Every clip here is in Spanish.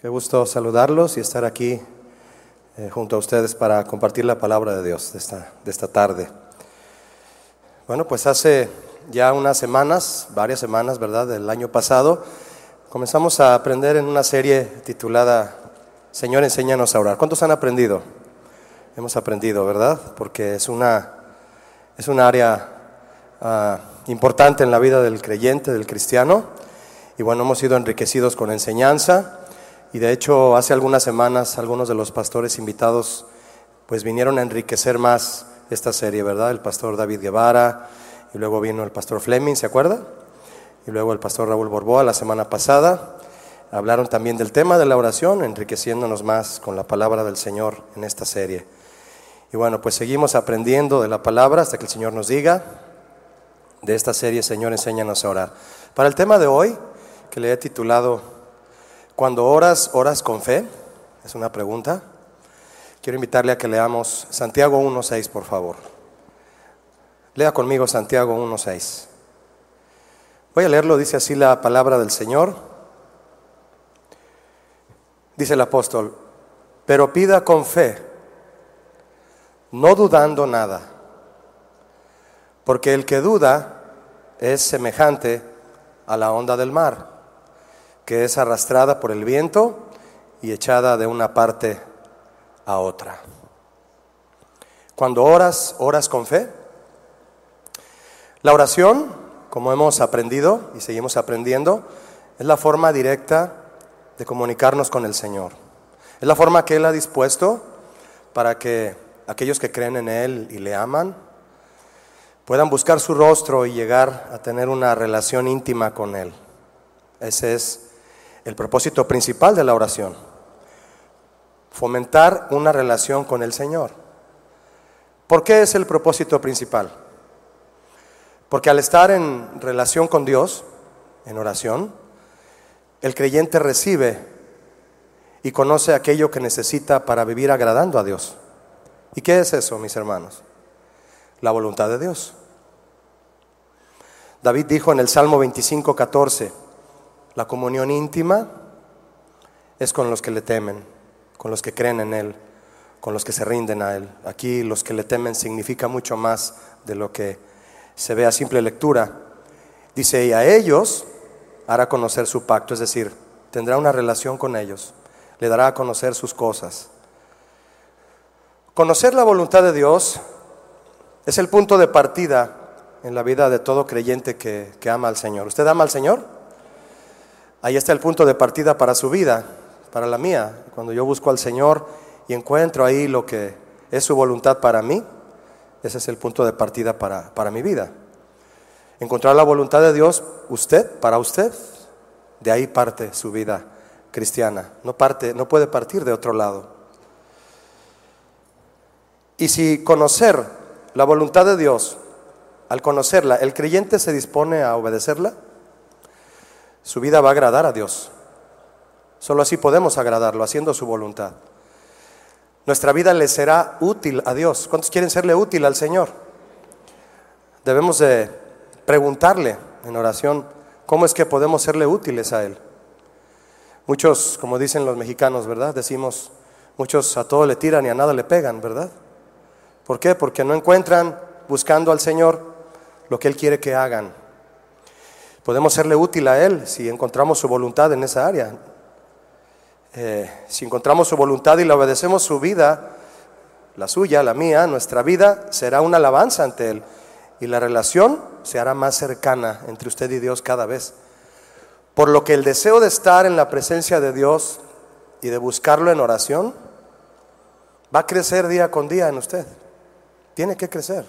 Qué gusto saludarlos y estar aquí eh, junto a ustedes para compartir la palabra de Dios de esta, de esta tarde. Bueno, pues hace ya unas semanas, varias semanas, ¿verdad? Del año pasado, comenzamos a aprender en una serie titulada Señor, enséñanos a orar. ¿Cuántos han aprendido? Hemos aprendido, ¿verdad? Porque es una, es un área ah, importante en la vida del creyente, del cristiano. Y bueno, hemos sido enriquecidos con enseñanza. Y de hecho, hace algunas semanas algunos de los pastores invitados pues vinieron a enriquecer más esta serie, ¿verdad? El pastor David Guevara, y luego vino el pastor Fleming, ¿se acuerda? Y luego el pastor Raúl Borboa la semana pasada. Hablaron también del tema de la oración, enriqueciéndonos más con la palabra del Señor en esta serie. Y bueno, pues seguimos aprendiendo de la palabra hasta que el Señor nos diga de esta serie, Señor, enséñanos a orar. Para el tema de hoy, que le he titulado Cuando oras, oras con fe, es una pregunta. Quiero invitarle a que leamos Santiago 1.6, por favor. Lea conmigo Santiago 1.6. Voy a leerlo, dice así la palabra del Señor. Dice el apóstol, pero pida con fe, no dudando nada, porque el que duda es semejante a la onda del mar, que es arrastrada por el viento y echada de una parte a otra. Cuando oras, oras con fe. La oración, como hemos aprendido y seguimos aprendiendo, es la forma directa de comunicarnos con el Señor. Es la forma que Él ha dispuesto para que aquellos que creen en Él y le aman puedan buscar su rostro y llegar a tener una relación íntima con Él. Ese es el propósito principal de la oración. Fomentar una relación con el Señor. ¿Por qué es el propósito principal? Porque al estar en relación con Dios, en oración, el creyente recibe y conoce aquello que necesita para vivir agradando a Dios. ¿Y qué es eso, mis hermanos? La voluntad de Dios. David dijo en el Salmo 25, 14, la comunión íntima es con los que le temen, con los que creen en Él, con los que se rinden a Él. Aquí los que le temen significa mucho más de lo que se ve a simple lectura. Dice, y a ellos hará conocer su pacto, es decir, tendrá una relación con ellos, le dará a conocer sus cosas. Conocer la voluntad de Dios es el punto de partida en la vida de todo creyente que, que, ama al Señor. ¿Usted ama al Señor? Ahí está el punto de partida para su vida, para la mía. Cuando yo busco al Señor y encuentro ahí lo que es su voluntad para mí, ese es el punto de partida para, para mi vida. Encontrar la voluntad de Dios, usted, para usted, de ahí parte su vida cristiana. No, parte, no puede partir de otro lado. Y si conocer la voluntad de Dios, al conocerla, el creyente se dispone a obedecerla, su vida va a agradar a Dios. Solo así podemos agradarlo, haciendo su voluntad. Nuestra vida le será útil a Dios. ¿Cuántos quieren serle útil al Señor? Debemos de preguntarle en oración cómo es que podemos serle útiles a Él. Muchos, como dicen los mexicanos, ¿verdad? Decimos, muchos a todo le tiran y a nada le pegan, ¿verdad? ¿Por qué? Porque no encuentran buscando al Señor lo que Él quiere que hagan. Podemos serle útil a Él si encontramos su voluntad en esa área. Eh, si encontramos su voluntad y le obedecemos su vida, la suya, la mía, nuestra vida será una alabanza ante Él. Y la relación se hará más cercana entre usted y Dios cada vez. Por lo que el deseo de estar en la presencia de Dios y de buscarlo en oración va a crecer día con día en usted. Tiene que crecer.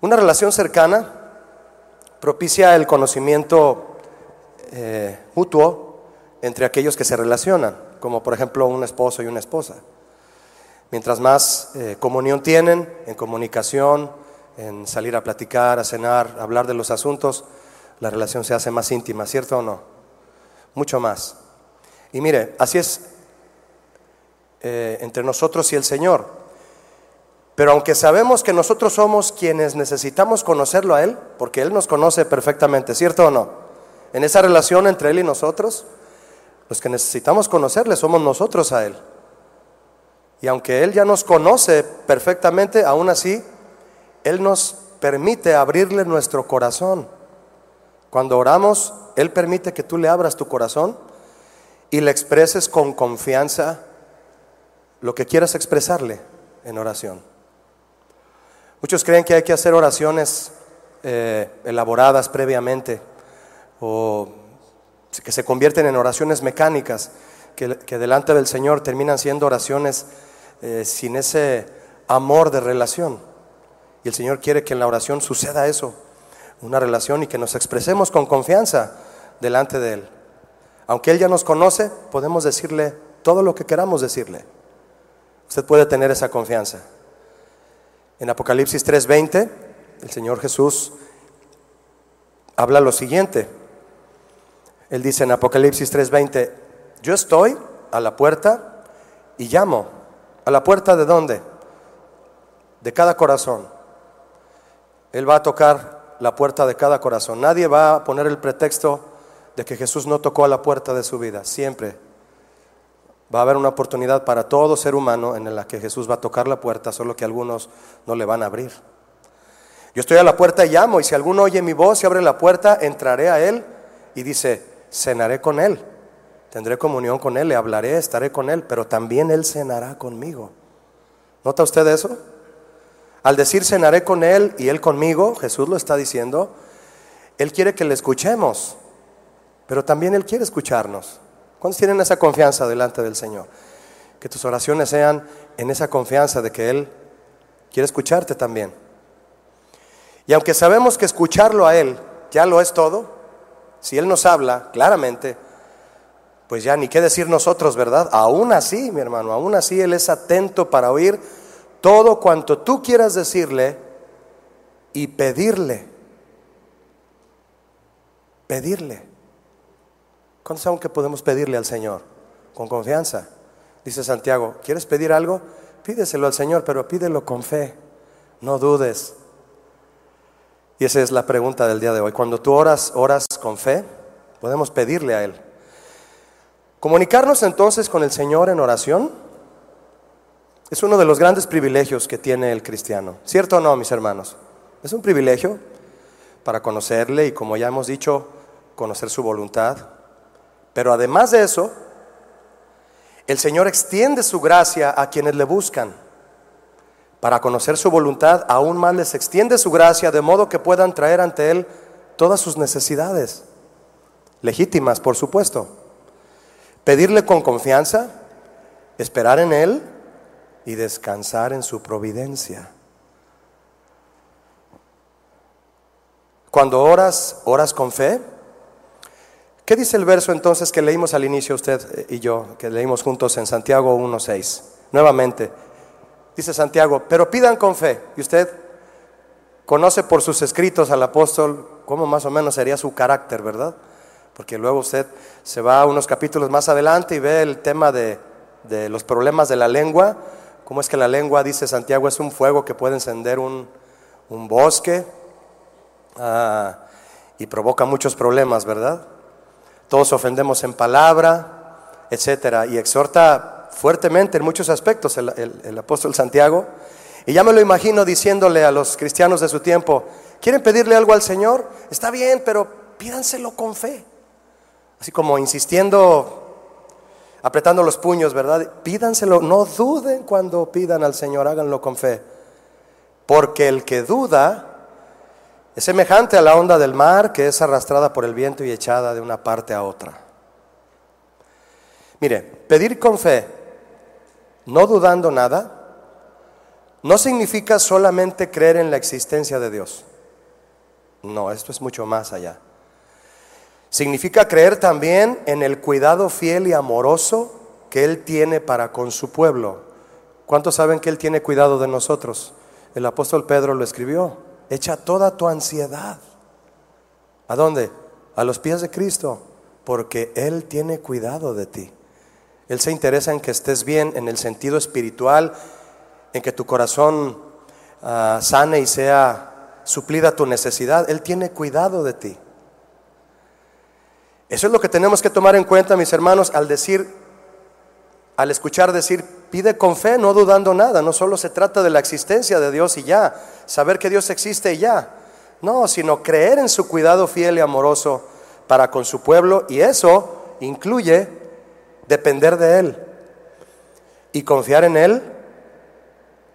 Una relación cercana propicia el conocimiento eh, mutuo entre aquellos que se relacionan, como por ejemplo un esposo y una esposa. Mientras más eh, comunión tienen en comunicación, en salir a platicar, a cenar, a hablar de los asuntos, la relación se hace más íntima, ¿cierto o no? Mucho más. Y mire, así es eh, entre nosotros y el Señor. Pero aunque sabemos que nosotros somos quienes necesitamos conocerlo a Él, porque Él nos conoce perfectamente, ¿cierto o no? en esa relación entre Él y nosotros, los que necesitamos conocerle somos nosotros a Él. Y aunque Él ya nos conoce perfectamente, aún así, Él nos permite abrirle nuestro corazón. Cuando oramos, Él permite que tú le abras tu corazón y le expreses con confianza lo que quieras expresarle en oración. Muchos creen que hay que hacer oraciones eh, elaboradas previamente o que se convierten en oraciones mecánicas, que, delante del Señor terminan siendo oraciones eh, sin ese amor de relación. Y el Señor quiere que en la oración suceda eso, una relación y que nos expresemos con confianza delante de Él. Aunque Él ya nos conoce, podemos decirle todo lo que queramos decirle. Usted puede tener esa confianza. En Apocalipsis 3:20, el Señor Jesús habla lo siguiente. Él dice en Apocalipsis 3:20, yo estoy a la puerta y llamo. ¿A la puerta de dónde? De cada corazón. Él va a tocar la puerta de cada corazón. Nadie va a poner el pretexto de que Jesús no tocó a la puerta de su vida. Siempre va a haber una oportunidad para todo ser humano en la que Jesús va a tocar la puerta, solo que algunos no le van a abrir. Yo estoy a la puerta y llamo, y si alguno oye mi voz y abre la puerta, entraré a él y dice, cenaré con él, tendré comunión con él, le hablaré, estaré con él, pero también él cenará conmigo. ¿Nota usted eso? Al decir cenaré con él y él conmigo, Jesús lo está diciendo, él quiere que le escuchemos, pero también él quiere escucharnos. ¿Cuántos tienen esa confianza delante del Señor? Que tus oraciones sean en esa confianza de que Él quiere escucharte también. Y aunque sabemos que escucharlo a Él ya lo es todo, si Él nos habla claramente, pues ya ni qué decir nosotros, ¿verdad? Aún así, mi hermano, aún así Él es atento para oír todo cuanto tú quieras decirle y pedirle. Pedirle. ¿Cuántos saben que podemos pedirle al Señor? Con confianza. Dice Santiago, ¿quieres pedir algo? Pídeselo al Señor, pero pídelo con fe. No dudes. Y esa es la pregunta del día de hoy. Cuando tú oras, oras con fe, podemos pedirle a Él. Comunicarnos entonces con el Señor en oración es uno de los grandes privilegios que tiene el cristiano. ¿Cierto o no, mis hermanos? Es un privilegio para conocerle y, como ya hemos dicho, conocer su voluntad. Pero además de eso, el Señor extiende su gracia a quienes le buscan para conocer su voluntad, aún más les extiende su gracia de modo que puedan traer ante Él todas sus necesidades, legítimas, por supuesto. Pedirle con confianza, esperar en Él y descansar en su providencia. Cuando oras, oras con fe. ¿Qué dice el verso entonces que leímos al inicio usted y yo, que leímos juntos en Santiago 1.6? Nuevamente, dice Santiago, pero pidan con fe. Y usted conoce por sus escritos al apóstol cómo más o menos sería su carácter, ¿verdad? Porque luego usted se va a unos capítulos más adelante y ve el tema de, los problemas de la lengua, cómo es que la lengua, dice Santiago, es un fuego que puede encender un, bosque ah, y provoca muchos problemas, ¿verdad? Todos ofendemos en palabra, etcétera, y exhorta fuertemente en muchos aspectos el, apóstol Santiago. Y ya me lo imagino diciéndole a los cristianos de su tiempo, ¿quieren pedirle algo al Señor? Está bien, pero pídanselo con fe. Así como insistiendo, apretando los puños, ¿verdad? Pídanselo, no duden cuando pidan al Señor, háganlo con fe. Porque el que duda es semejante a la onda del mar que es arrastrada por el viento y echada de una parte a otra. Mire, pedir con fe no dudando nada, no significa solamente creer en la existencia de Dios. No, esto es mucho más allá. Significa creer también en el cuidado fiel y amoroso que Él tiene para con su pueblo. ¿Cuántos saben que Él tiene cuidado de nosotros? El apóstol Pedro lo escribió. Echa toda tu ansiedad. ¿A dónde? A los pies de Cristo, porque Él tiene cuidado de ti. Él se interesa en que estés bien en el sentido espiritual, en que tu corazón ah, sane y sea suplida tu necesidad. Él tiene cuidado de ti. Eso es lo que tenemos que tomar en cuenta, mis hermanos, al decir, al escuchar decir, pide con fe, no dudando nada. No solo se trata de la existencia de Dios y ya, saber que Dios existe y ya. No, sino creer en su cuidado fiel y amoroso para con su pueblo y eso incluye depender de Él y confiar en Él,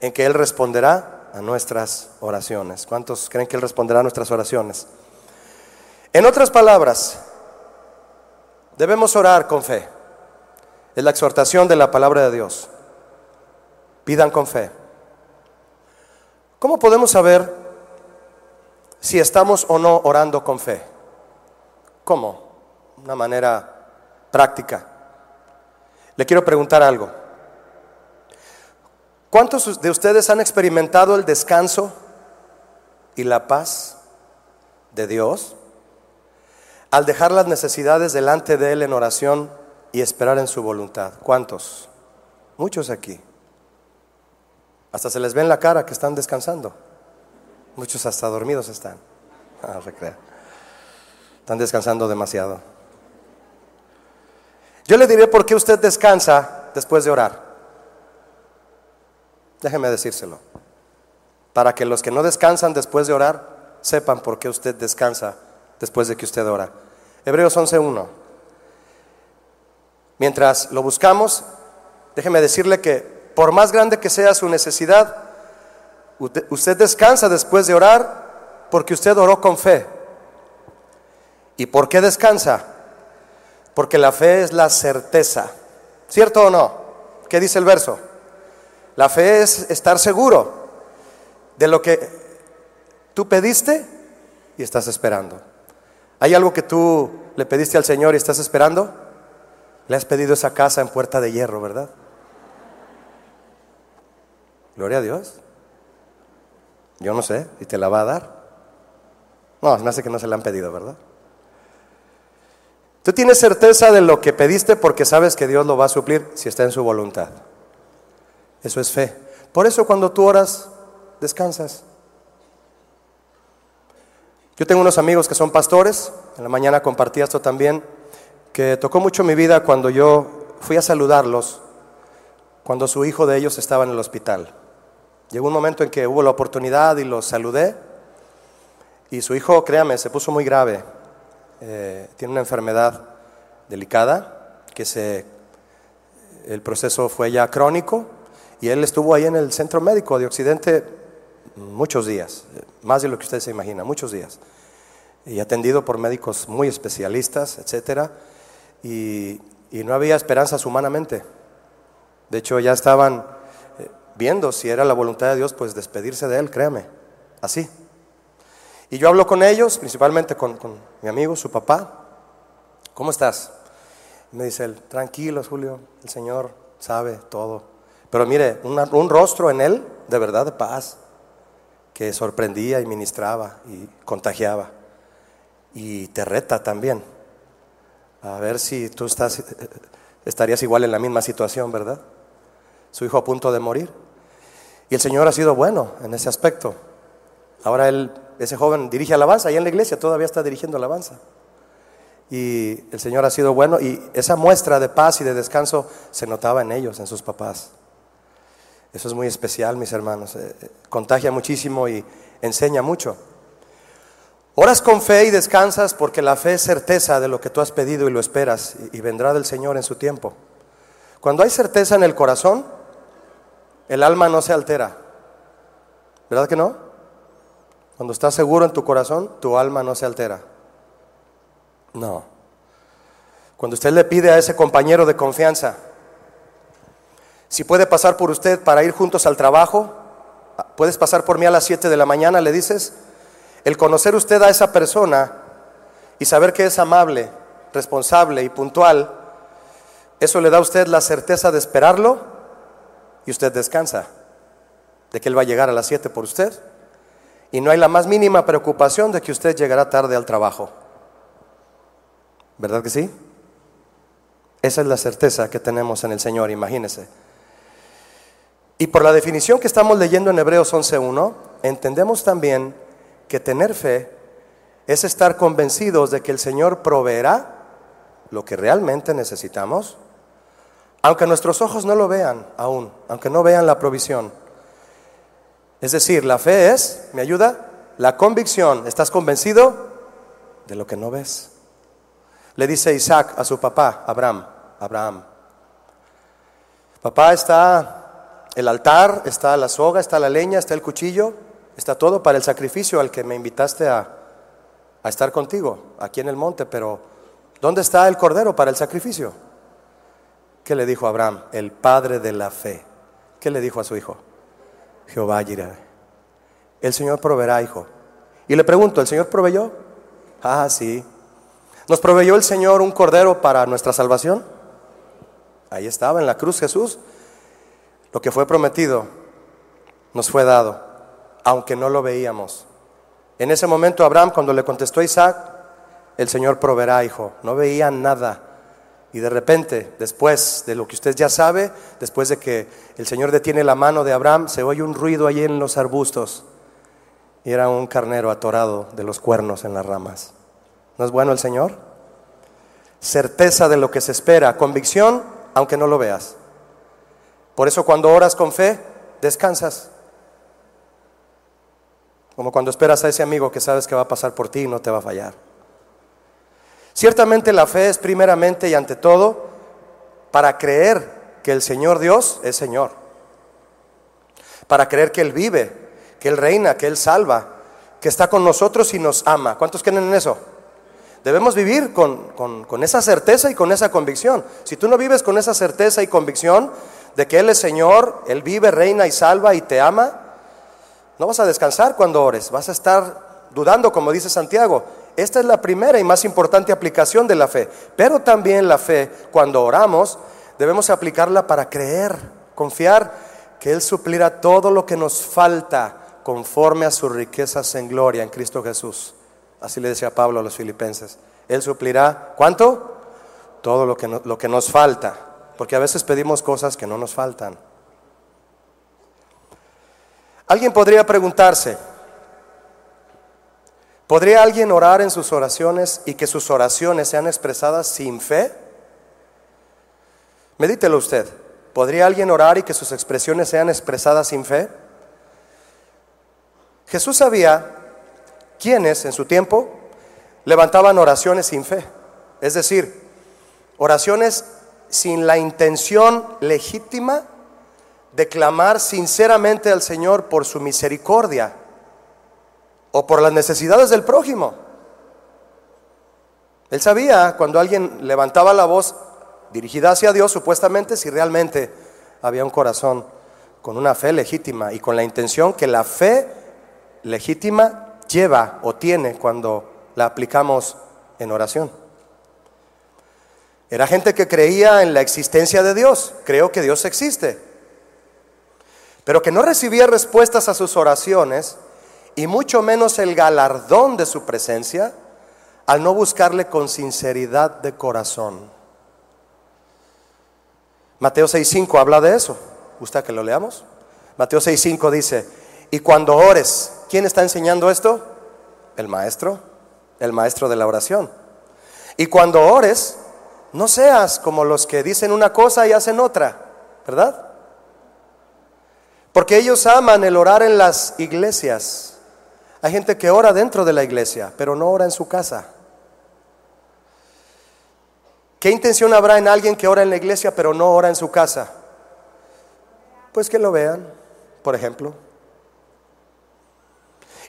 en que Él responderá a nuestras oraciones. ¿Cuántos creen que Él responderá a nuestras oraciones? En otras palabras, debemos orar con fe. Es la exhortación de la palabra de Dios. Pidan con fe. ¿Cómo podemos saber si estamos o no orando con fe? ¿Cómo? Una manera práctica. Le quiero preguntar algo. ¿Cuántos de ustedes han experimentado el descanso y la paz de Dios al dejar las necesidades delante de Él en oración y esperar en su voluntad? ¿Cuántos? Muchos aquí. Hasta se les ve en la cara que están descansando. Muchos hasta dormidos están. Ah, Están descansando demasiado. Yo le diré por qué usted descansa después de orar. Déjeme decírselo. Para que los que no descansan después de orar sepan por qué usted descansa después de que usted ora. Hebreos 11.1. Mientras lo buscamos, déjeme decirle que por más grande que sea su necesidad, usted descansa después de orar porque usted oró con fe. ¿Y por qué descansa? Porque la fe es la certeza. ¿Cierto o no? ¿Qué dice el verso? La fe es estar seguro de lo que tú pediste y estás esperando. ¿Hay algo que tú le pediste al Señor y estás esperando? Le has pedido esa casa en puerta de hierro, ¿verdad? Gloria a Dios. Yo no sé, ¿y te la va a dar? No, me hace que no se la han pedido, ¿verdad? Tú tienes certeza de lo que pediste porque sabes que Dios lo va a suplir si está en su voluntad. Eso es fe. Por eso cuando tú oras, descansas. Yo tengo unos amigos que son pastores, en la mañana compartí esto también, que tocó mucho mi vida cuando yo fui a saludarlos, cuando su hijo de ellos estaba en el hospital. Llegó un momento en que hubo la oportunidad y los saludé, y su hijo, créame, se puso muy grave. Eh, tiene una enfermedad delicada, que se, el proceso fue ya crónico, y él estuvo ahí en el centro médico de Occidente muchos días, más de lo que usted se imagina, muchos días. Y atendido por médicos muy especialistas, etcétera, y, no había esperanzas humanamente. De hecho, ya estaban viendo si era la voluntad de Dios, pues despedirse de él, créame, así. Y yo hablo con ellos, principalmente con, mi amigo, su papá. ¿Cómo estás? Me dice él, tranquilo, Julio, el Señor sabe todo. Pero mire, un rostro en él de verdad de paz, que sorprendía y ministraba y contagiaba. Y te reta también. A ver si tú estás, estarías igual en la misma situación, ¿verdad? Su hijo a punto de morir. Y el Señor ha sido bueno en ese aspecto. Ahora él, ese joven dirige alabanza, y en la iglesia todavía está dirigiendo alabanza. Y el Señor ha sido bueno y esa muestra de paz y de descanso se notaba en ellos, en sus papás. Eso es muy especial, mis hermanos. Eh, eh, contagia muchísimo y enseña mucho. Oras con fe y descansas porque la fe es certeza de lo que tú has pedido y lo esperas y vendrá del Señor en su tiempo. Cuando hay certeza en el corazón, el alma no se altera. ¿Verdad que no? Cuando estás seguro en tu corazón, tu alma no se altera. No. Cuando usted le pide a ese compañero de confianza, si puede pasar por usted para ir juntos al trabajo, puedes pasar por mí a las 7 de la mañana, le dices. El conocer usted a esa persona y saber que es amable, responsable y puntual, eso le da a usted la certeza de esperarlo y usted descansa de que él va a llegar a las 7 por usted. Y no hay la más mínima preocupación de que usted llegará tarde al trabajo. ¿Verdad que sí? Esa es la certeza que tenemos en el Señor, imagínese. Y por la definición que estamos leyendo en Hebreos 11.1, entendemos también que tener fe es estar convencidos de que el Señor proveerá lo que realmente necesitamos, aunque nuestros ojos no lo vean aún, aunque no vean la provisión. Es decir, la fe es, ¿me ayuda? La convicción, ¿estás convencido de lo que no ves? Le dice Isaac a su papá, Abraham, Abraham, papá está el altar, está la soga, está la leña, está el cuchillo, está todo para el sacrificio al que me invitaste a, a estar contigo aquí en el monte, pero ¿dónde está el cordero para el sacrificio? ¿Qué le dijo Abraham? El padre de la fe. ¿Qué le dijo a su hijo? Jehová irá. El Señor proveerá, hijo. Y le pregunto, ¿el Señor proveyó? Ah, sí. ¿Nos proveyó el Señor un cordero para nuestra salvación? Ahí estaba en la cruz Jesús. Lo que fue prometido nos fue dado, aunque no lo veíamos. En ese momento Abraham, cuando le contestó a Isaac, el Señor proveerá, hijo. No veía nada. Y de repente, después de lo que usted ya sabe, después de que el Señor detiene la mano de Abraham, se oye un ruido allí en los arbustos. Y era un carnero atorado de los cuernos en las ramas. ¿No es bueno el Señor? Certeza de lo que se espera, convicción, aunque no lo veas. Por eso cuando oras con fe, descansas. Como cuando esperas a ese amigo que sabes que va a pasar por ti y no te va a fallar. Ciertamente la fe es primeramente y ante todo para creer que el Señor Dios es Señor. Para creer que Él vive, que Él reina, que Él salva, que está con nosotros y nos ama. ¿Cuántos creen en eso? Debemos vivir con, con, esa certeza y con esa convicción. Si tú no vives con esa certeza y convicción de que Él es Señor, Él vive, reina y salva y te ama, no vas a descansar cuando ores, vas a estar dudando, como dice Santiago. Esta es la primera y más importante aplicación de la fe. Pero también la fe, cuando oramos, debemos aplicarla para creer, confiar que Él suplirá todo lo que nos falta conforme a sus riquezas en gloria en Cristo Jesús. Así le decía Pablo a los filipenses. Él suplirá, ¿cuánto? Todo lo que, lo que nos falta. Porque a veces pedimos cosas que no nos faltan. Alguien podría preguntarse, ¿podría alguien orar en sus oraciones y que sus oraciones sean expresadas sin fe? Medítelo usted. ¿Podría alguien orar y que sus expresiones sean expresadas sin fe? Jesús sabía quiénes en su tiempo levantaban oraciones sin fe, es decir, oraciones sin la intención legítima de clamar sinceramente al Señor por su misericordia o por las necesidades del prójimo. Él sabía cuando alguien levantaba la voz dirigida hacia Dios, supuestamente si realmente había un corazón con una fe legítima y con la intención que la fe legítima lleva o tiene cuando la aplicamos en oración. Era gente que creía en la existencia de Dios, creo que Dios existe pero que no recibía respuestas a sus oraciones y mucho menos el galardón de su presencia al no buscarle con sinceridad de corazón. Mateo 6.5 habla de eso. ¿Gusta que lo leamos? Mateo 6.5 dice, y cuando ores, ¿quién está enseñando esto? El maestro, el maestro de la oración. Y cuando ores, no seas como los que dicen una cosa y hacen otra, ¿verdad? Porque ellos aman el orar en las iglesias. Hay gente que ora dentro de la iglesia, pero no ora en su casa. ¿Qué intención habrá en alguien que ora en la iglesia, pero no ora en su casa? Pues que lo vean, por ejemplo.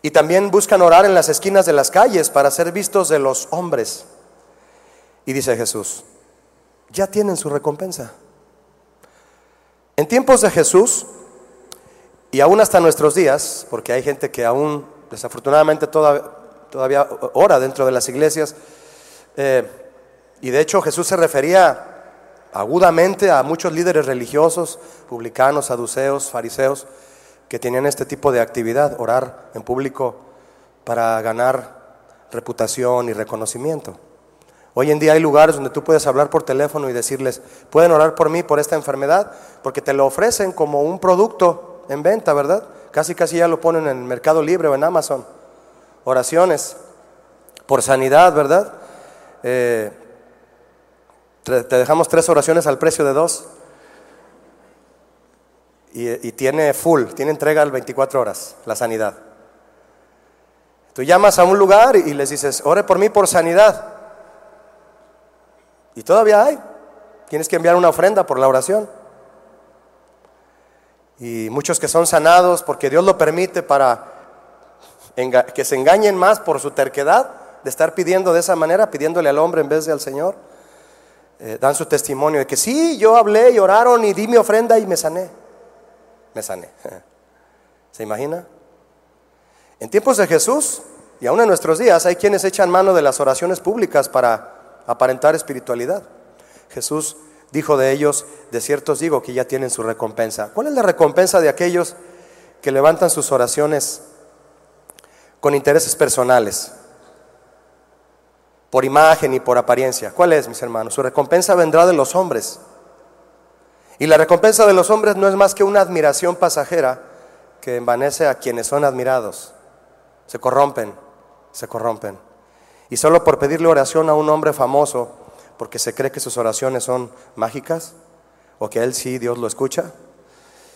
Y también buscan orar en las esquinas de las calles para ser vistos de los hombres. Y dice Jesús, ya tienen su recompensa. En tiempos de Jesús, y aún hasta nuestros días, porque hay gente que aún desafortunadamente todavía, ora dentro de las iglesias, eh, y de hecho Jesús se refería agudamente a muchos líderes religiosos, publicanos, saduceos, fariseos, que tenían este tipo de actividad, orar en público para ganar reputación y reconocimiento. Hoy en día hay lugares donde tú puedes hablar por teléfono y decirles, pueden orar por mí por esta enfermedad, porque te lo ofrecen como un producto en venta, ¿verdad? Casi casi ya lo ponen en el Mercado Libre o en Amazon. Oraciones por sanidad, ¿verdad? Eh, Te dejamos tres oraciones al precio de dos. Y, tiene full, tiene entrega al 24 horas, la sanidad. Tú llamas a un lugar y les dices, ore por mí por sanidad. Y todavía hay. Tienes que enviar una ofrenda por la oración. Y muchos que son sanados porque Dios lo permite para que se engañen más por su terquedad de estar pidiendo de esa manera, pidiéndole al hombre en vez de al Señor, eh, dan su testimonio de que sí, yo hablé y oraron y di mi ofrenda y me sané. Me sané. ¿Se imagina? En tiempos de Jesús y aún en nuestros días hay quienes echan mano de las oraciones públicas para aparentar espiritualidad. Jesús dijo de ellos, de ciertos digo que ya tienen su recompensa. ¿Cuál es la recompensa de aquellos que levantan sus oraciones con intereses personales? Por imagen y por apariencia. ¿Cuál es, mis hermanos? Su recompensa vendrá de los hombres. Y la recompensa de los hombres no es más que una admiración pasajera que envanece a quienes son admirados. Se corrompen, se corrompen. Y solo por pedirle oración a un hombre famoso, porque se cree que sus oraciones son mágicas o que él sí, Dios lo escucha,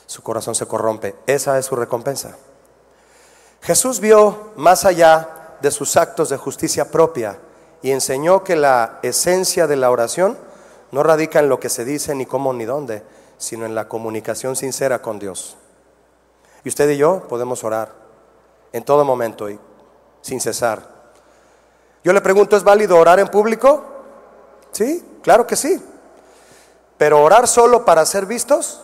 su corazón se corrompe. Esa es su recompensa. Jesús vio más allá de sus actos de justicia propia y enseñó que la esencia de la oración no radica en lo que se dice ni cómo ni dónde, sino en la comunicación sincera con Dios. Y usted y yo podemos orar en todo momento y sin cesar. Yo le pregunto, ¿es válido orar en público? Sí, claro que sí. Pero orar solo para ser vistos,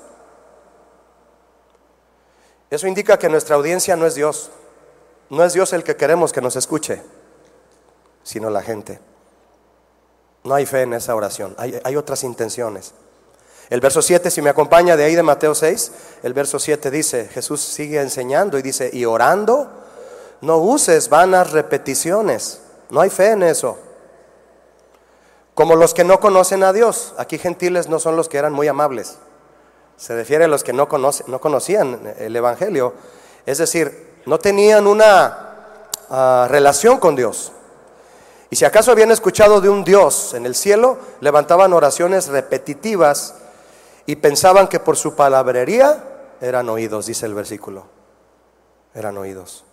eso indica que nuestra audiencia no es Dios. No es Dios el que queremos que nos escuche, sino la gente. No hay fe en esa oración, hay, otras intenciones. El verso 7, si me acompaña de ahí de Mateo 6, el verso 7 dice, Jesús sigue enseñando y dice, y orando, no uses vanas repeticiones. No hay fe en eso. Como los que no conocen a Dios. Aquí gentiles no son los que eran muy amables. Se refiere a los que no, no conocían el Evangelio. Es decir, no tenían una ah, relación con Dios. Y si acaso habían escuchado de un Dios en el cielo, levantaban oraciones repetitivas y pensaban que por su palabrería eran oídos, dice el versículo. Eran oídos.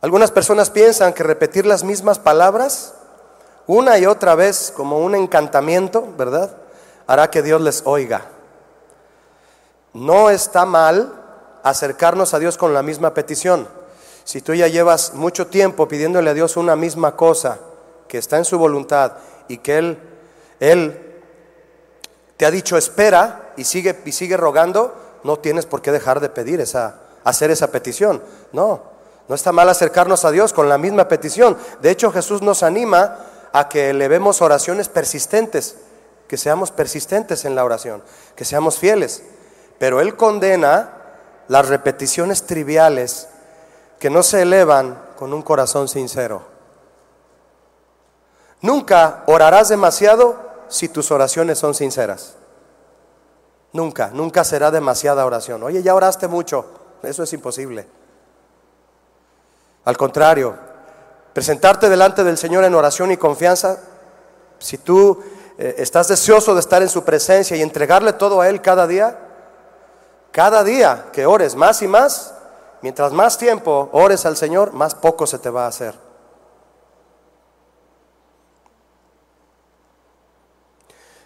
Algunas personas piensan que repetir las mismas palabras una y otra vez como un encantamiento, ¿verdad? Hará que Dios les oiga. No está mal acercarnos a Dios con la misma petición. Si tú ya llevas mucho tiempo pidiéndole a Dios una misma cosa que está en su voluntad y que Él, Él te ha dicho espera y sigue, y sigue rogando, no tienes por qué dejar de pedir esa, hacer esa petición. No, no está mal acercarnos a Dios con la misma petición. De hecho, Jesús nos anima a que elevemos oraciones persistentes, que seamos persistentes en la oración, que seamos fieles. Pero Él condena las repeticiones triviales que no se elevan con un corazón sincero. Nunca orarás demasiado si tus oraciones son sinceras. Nunca, nunca será demasiada oración. Oye, ya oraste mucho. Eso es imposible. Al contrario, presentarte delante del Señor en oración y confianza, si tú eh, estás deseoso de estar en su presencia y entregarle todo a Él cada día, cada día que ores más y más, mientras más tiempo ores al Señor, más poco se te va a hacer.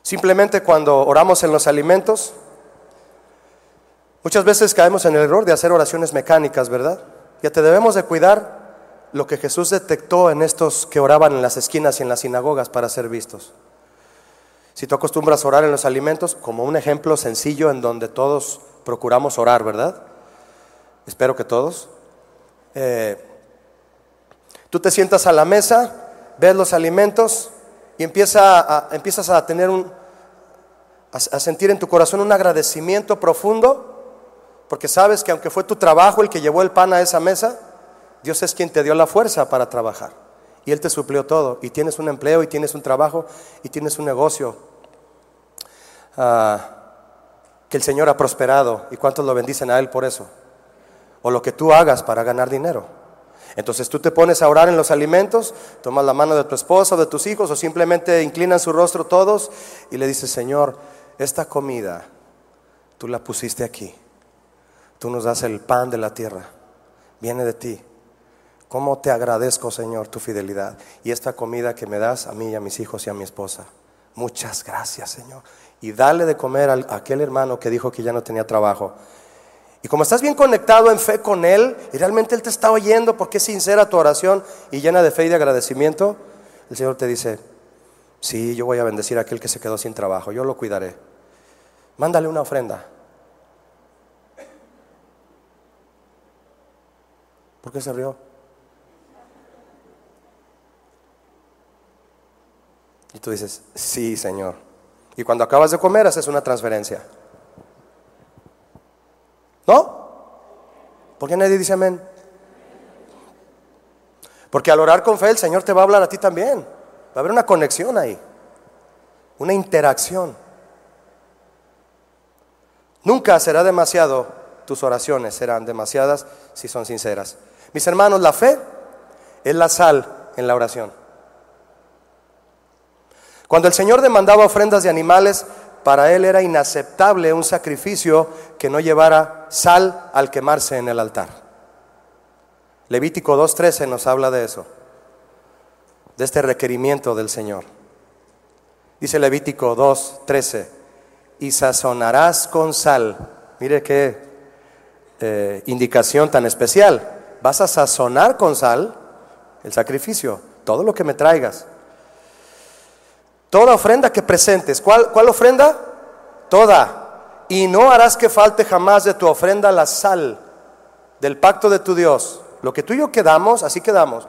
Simplemente cuando oramos en los alimentos, muchas veces caemos en el error de hacer oraciones mecánicas, ¿verdad? Ya te debemos de cuidar lo que Jesús detectó en estos que oraban en las esquinas y en las sinagogas para ser vistos. Si tú acostumbras a orar en los alimentos, como un ejemplo sencillo en donde todos procuramos orar, ¿verdad? Espero que todos. Eh, tú te sientas a la mesa, ves los alimentos y empieza empiezas a tener un, a sentir en tu corazón un agradecimiento profundo, porque sabes que aunque fue tu trabajo el que llevó el pan a esa mesa, Dios es quien te dio la fuerza para trabajar. Y Él te suplió todo. Y tienes un empleo, y tienes un trabajo, y tienes un negocio ah, que el Señor ha prosperado. ¿Y cuántos lo bendicen a Él por eso? O lo que tú hagas para ganar dinero. Entonces tú te pones a orar en los alimentos, tomas la mano de tu esposa o de tus hijos o simplemente inclinan su rostro todos y le dices, Señor, esta comida tú la pusiste aquí. Tú nos das el pan de la tierra. Viene de ti. ¿Cómo te agradezco, Señor, tu fidelidad? Y esta comida que me das a mí y a mis hijos y a mi esposa. Muchas gracias, Señor. Y dale de comer a aquel hermano que dijo que ya no tenía trabajo. Y como estás bien conectado en fe con Él, y realmente Él te está oyendo porque es sincera tu oración y llena de fe y de agradecimiento, el Señor te dice, sí, yo voy a bendecir a aquel que se quedó sin trabajo, yo lo cuidaré. Mándale una ofrenda. ¿Por qué se rió? Y tú dices, sí, Señor. Y cuando acabas de comer haces una transferencia. ¿No? ¿Por qué nadie dice amén? Porque al orar con fe el Señor te va a hablar a ti también. Va a haber una conexión ahí. Una interacción. Nunca será demasiado, tus oraciones serán demasiadas si son sinceras. Mis hermanos, la fe es la sal en la oración. Cuando el Señor demandaba ofrendas de animales, para él era inaceptable un sacrificio que no llevara sal al quemarse en el altar. Levítico 2.13 nos habla de eso, de este requerimiento del Señor. Dice Levítico 2.13, y sazonarás con sal. Mire qué eh, indicación tan especial. Vas a sazonar con sal el sacrificio, todo lo que me traigas. Toda ofrenda que presentes. ¿Cuál, ¿Cuál ofrenda? Toda. Y no harás que falte jamás de tu ofrenda la sal del pacto de tu Dios. Lo que tú y yo quedamos, así quedamos.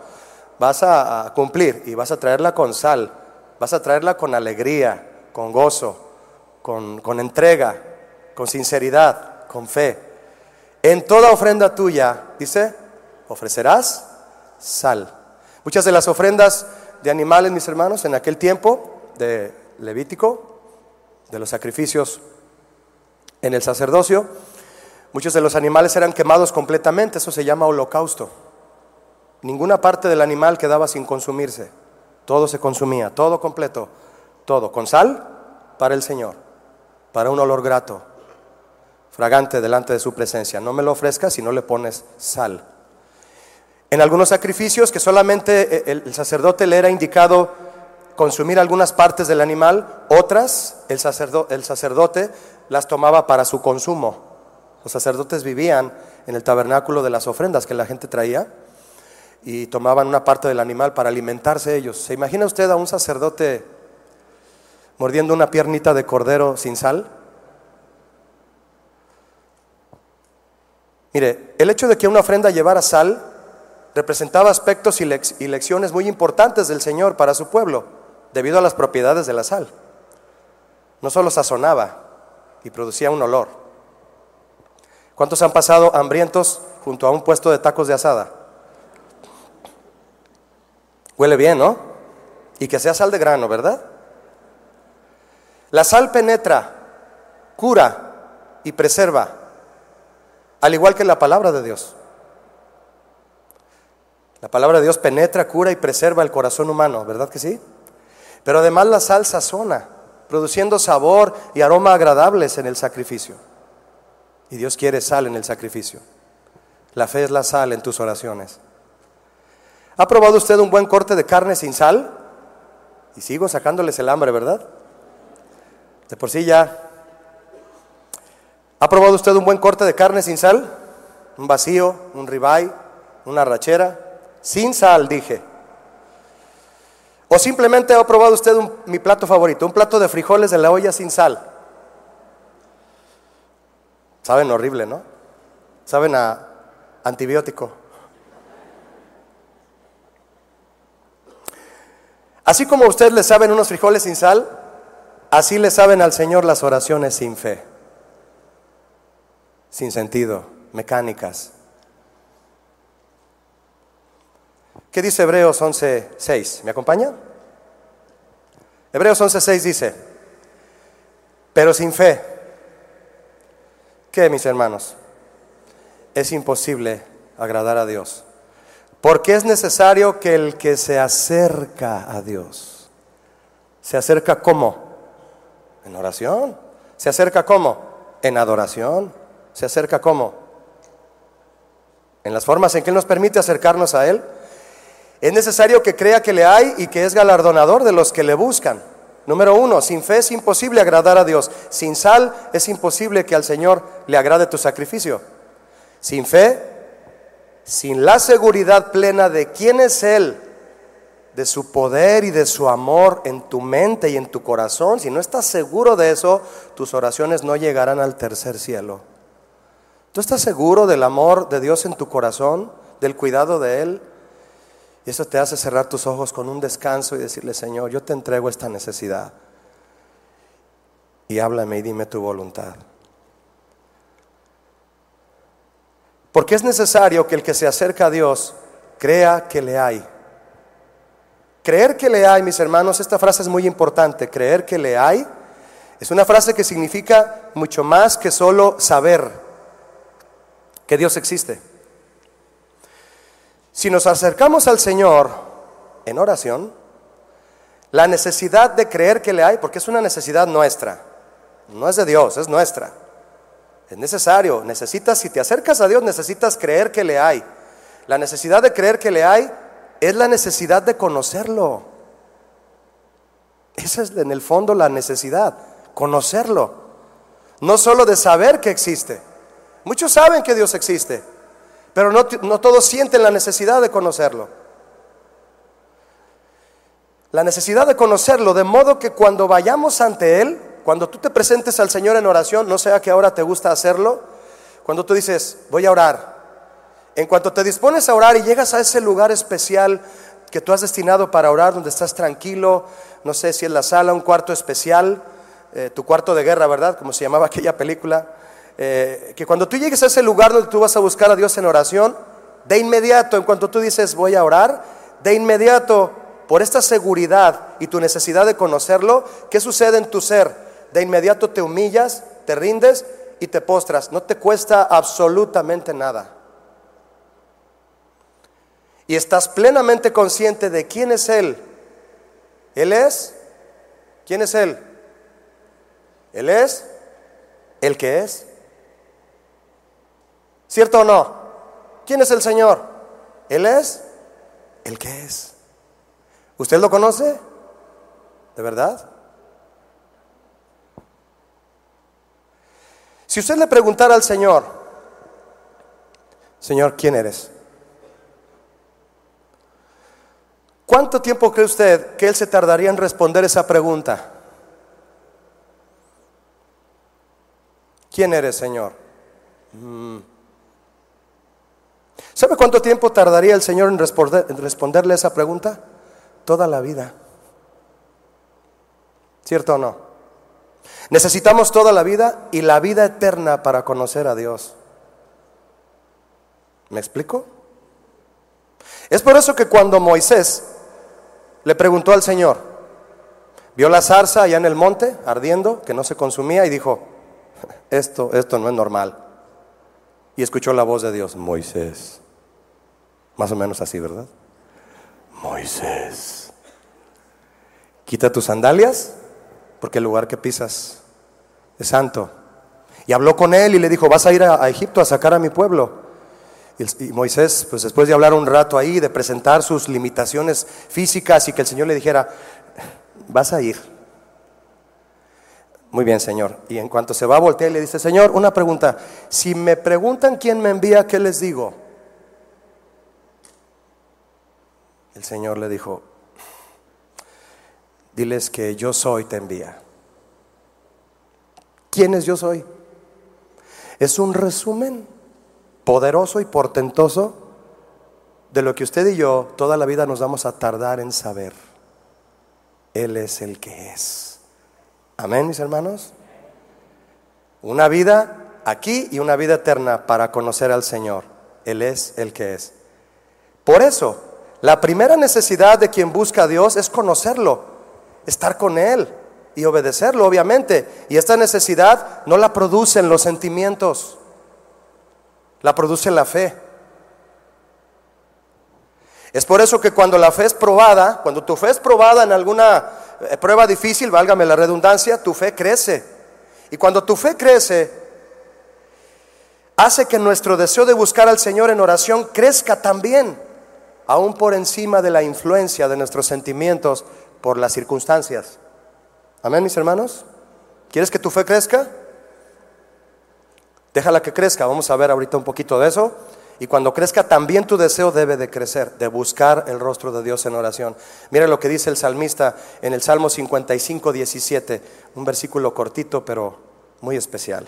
Vas a, cumplir y vas a traerla con sal. Vas a traerla con alegría, con gozo, con, con entrega, con sinceridad, con fe. En toda ofrenda tuya, dice, ofrecerás sal. Muchas de las ofrendas de animales, mis hermanos, en aquel tiempo de Levítico, de los sacrificios en el sacerdocio, muchos de los animales eran quemados completamente, eso se llama holocausto. Ninguna parte del animal quedaba sin consumirse, todo se consumía, todo completo, todo, con sal para el Señor, para un olor grato, fragante delante de su presencia. No me lo ofrezcas si no le pones sal. En algunos sacrificios que solamente el sacerdote le era indicado consumir algunas partes del animal, otras el, el sacerdote las tomaba para su consumo. Los sacerdotes vivían en el tabernáculo de las ofrendas que la gente traía y tomaban una parte del animal para alimentarse ellos. ¿Se imagina usted a un sacerdote mordiendo una piernita de cordero sin sal? Mire, el hecho de que una ofrenda llevara sal representaba aspectos y lecciones muy importantes del Señor para su pueblo debido a las propiedades de la sal. No solo sazonaba y producía un olor. ¿Cuántos han pasado hambrientos junto a un puesto de tacos de asada? Huele bien, ¿no? Y que sea sal de grano, ¿verdad? La sal penetra, cura y preserva, al igual que la palabra de Dios. La palabra de Dios penetra, cura y preserva el corazón humano, ¿verdad que sí? Pero además la sal sazona, produciendo sabor y aroma agradables en el sacrificio. Y Dios quiere sal en el sacrificio. La fe es la sal en tus oraciones. ¿Ha probado usted un buen corte de carne sin sal? Y sigo sacándoles el hambre, ¿verdad? De por sí ya. ¿Ha probado usted un buen corte de carne sin sal? Un vacío, un ribeye, una rachera. Sin sal, dije. O simplemente ha probado usted mi plato favorito, un plato de frijoles de la olla sin sal. Saben horrible, ¿no? Saben a antibiótico. Así como a usted le saben unos frijoles sin sal, así le saben al Señor las oraciones sin fe, sin sentido, mecánicas. ¿Qué dice Hebreos 11.6? ¿Me acompaña? Hebreos 11.6 dice, pero sin fe, ¿qué mis hermanos? Es imposible agradar a Dios. Porque es necesario que el que se acerca a Dios, se acerca como? En oración. ¿Se acerca como? En adoración. ¿Se acerca como? En las formas en que Él nos permite acercarnos a Él. Es necesario que crea que le hay y que es galardonador de los que le buscan. Número uno, sin fe es imposible agradar a Dios. Sin sal es imposible que al Señor le agrade tu sacrificio. Sin fe sin la seguridad plena de quién es Él, de su poder y de su amor en tu mente y en tu corazón, si no estás seguro de eso, tus oraciones no llegarán al tercer cielo. ¿Tú estás seguro del amor de Dios en tu corazón, del cuidado de Él? Y eso te hace cerrar tus ojos con un descanso y decirle, Señor, yo te entrego esta necesidad. Y háblame y dime tu voluntad. Porque es necesario que el que se acerca a Dios crea que le hay. Creer que le hay, mis hermanos, esta frase es muy importante. Creer que le hay es una frase que significa mucho más que solo saber que Dios existe. Si nos acercamos al Señor en oración, la necesidad de creer que le hay, porque es una necesidad nuestra, no es de Dios, es nuestra. Es necesario, necesitas, si te acercas a Dios, necesitas creer que le hay. La necesidad de creer que le hay es la necesidad de conocerlo. Esa es en el fondo la necesidad, conocerlo. No solo de saber que existe. Muchos saben que Dios existe, pero no, no todos sienten la necesidad de conocerlo. La necesidad de conocerlo, de modo que cuando vayamos ante Él, cuando tú te presentes al Señor en oración, no sea que ahora te gusta hacerlo, cuando tú dices, voy a orar, en cuanto te dispones a orar y llegas a ese lugar especial que tú has destinado para orar, donde estás tranquilo, no sé si es la sala, un cuarto especial, eh, tu cuarto de guerra, ¿verdad? Como se llamaba aquella película, eh, que cuando tú llegues a ese lugar donde tú vas a buscar a Dios en oración, de inmediato, en cuanto tú dices, voy a orar, de inmediato, por esta seguridad y tu necesidad de conocerlo, ¿qué sucede en tu ser? de inmediato te humillas, te rindes y te postras. No te cuesta absolutamente nada. Y estás plenamente consciente de quién es Él. Él es, ¿quién es Él? Él es el que es. ¿Cierto o no? ¿Quién es el Señor? Él es el que es. ¿Usted lo conoce? ¿De verdad? Si usted le preguntara al Señor, Señor, ¿quién eres? ¿Cuánto tiempo cree usted que Él se tardaría en responder esa pregunta? ¿Quién eres, Señor? Mm. ¿Sabe cuánto tiempo tardaría el Señor en, en responderle esa pregunta? Toda la vida. ¿Cierto o no? Necesitamos toda la vida y la vida eterna para conocer a Dios. ¿Me explico? Es por eso que cuando Moisés le preguntó al Señor, vio la zarza allá en el monte ardiendo, que no se consumía, y dijo, esto, esto no es normal. Y escuchó la voz de Dios, Moisés. Más o menos así, ¿verdad? Moisés, quita tus sandalias, porque el lugar que pisas santo. Y habló con él y le dijo, vas a ir a, Egipto a sacar a mi pueblo. Y, Moisés, pues después de hablar un rato ahí, de presentar sus limitaciones físicas y que el Señor le dijera, vas a ir. Muy bien, Señor. Y en cuanto se va a voltear le dice, Señor, una pregunta. Si me preguntan quién me envía, ¿qué les digo? El Señor le dijo, diles que yo soy, te envía. ¿Quién es yo soy? Es un resumen poderoso y portentoso de lo que usted y yo toda la vida nos vamos a tardar en saber. Él es el que es. Amén, mis hermanos. Una vida aquí y una vida eterna para conocer al Señor. Él es el que es. Por eso, la primera necesidad de quien busca a Dios es conocerlo, estar con Él y obedecerlo, obviamente. Y esta necesidad no la producen los sentimientos, la produce la fe. Es por eso que cuando la fe es probada, cuando tu fe es probada en alguna prueba difícil, válgame la redundancia, tu fe crece. Y cuando tu fe crece, hace que nuestro deseo de buscar al Señor en oración crezca también, aún por encima de la influencia de nuestros sentimientos por las circunstancias. Amén, mis hermanos. ¿Quieres que tu fe crezca? Déjala que crezca. Vamos a ver ahorita un poquito de eso. Y cuando crezca, también tu deseo debe de crecer, de buscar el rostro de Dios en oración. Mira lo que dice el salmista en el Salmo 55, 17, un versículo cortito, pero muy especial.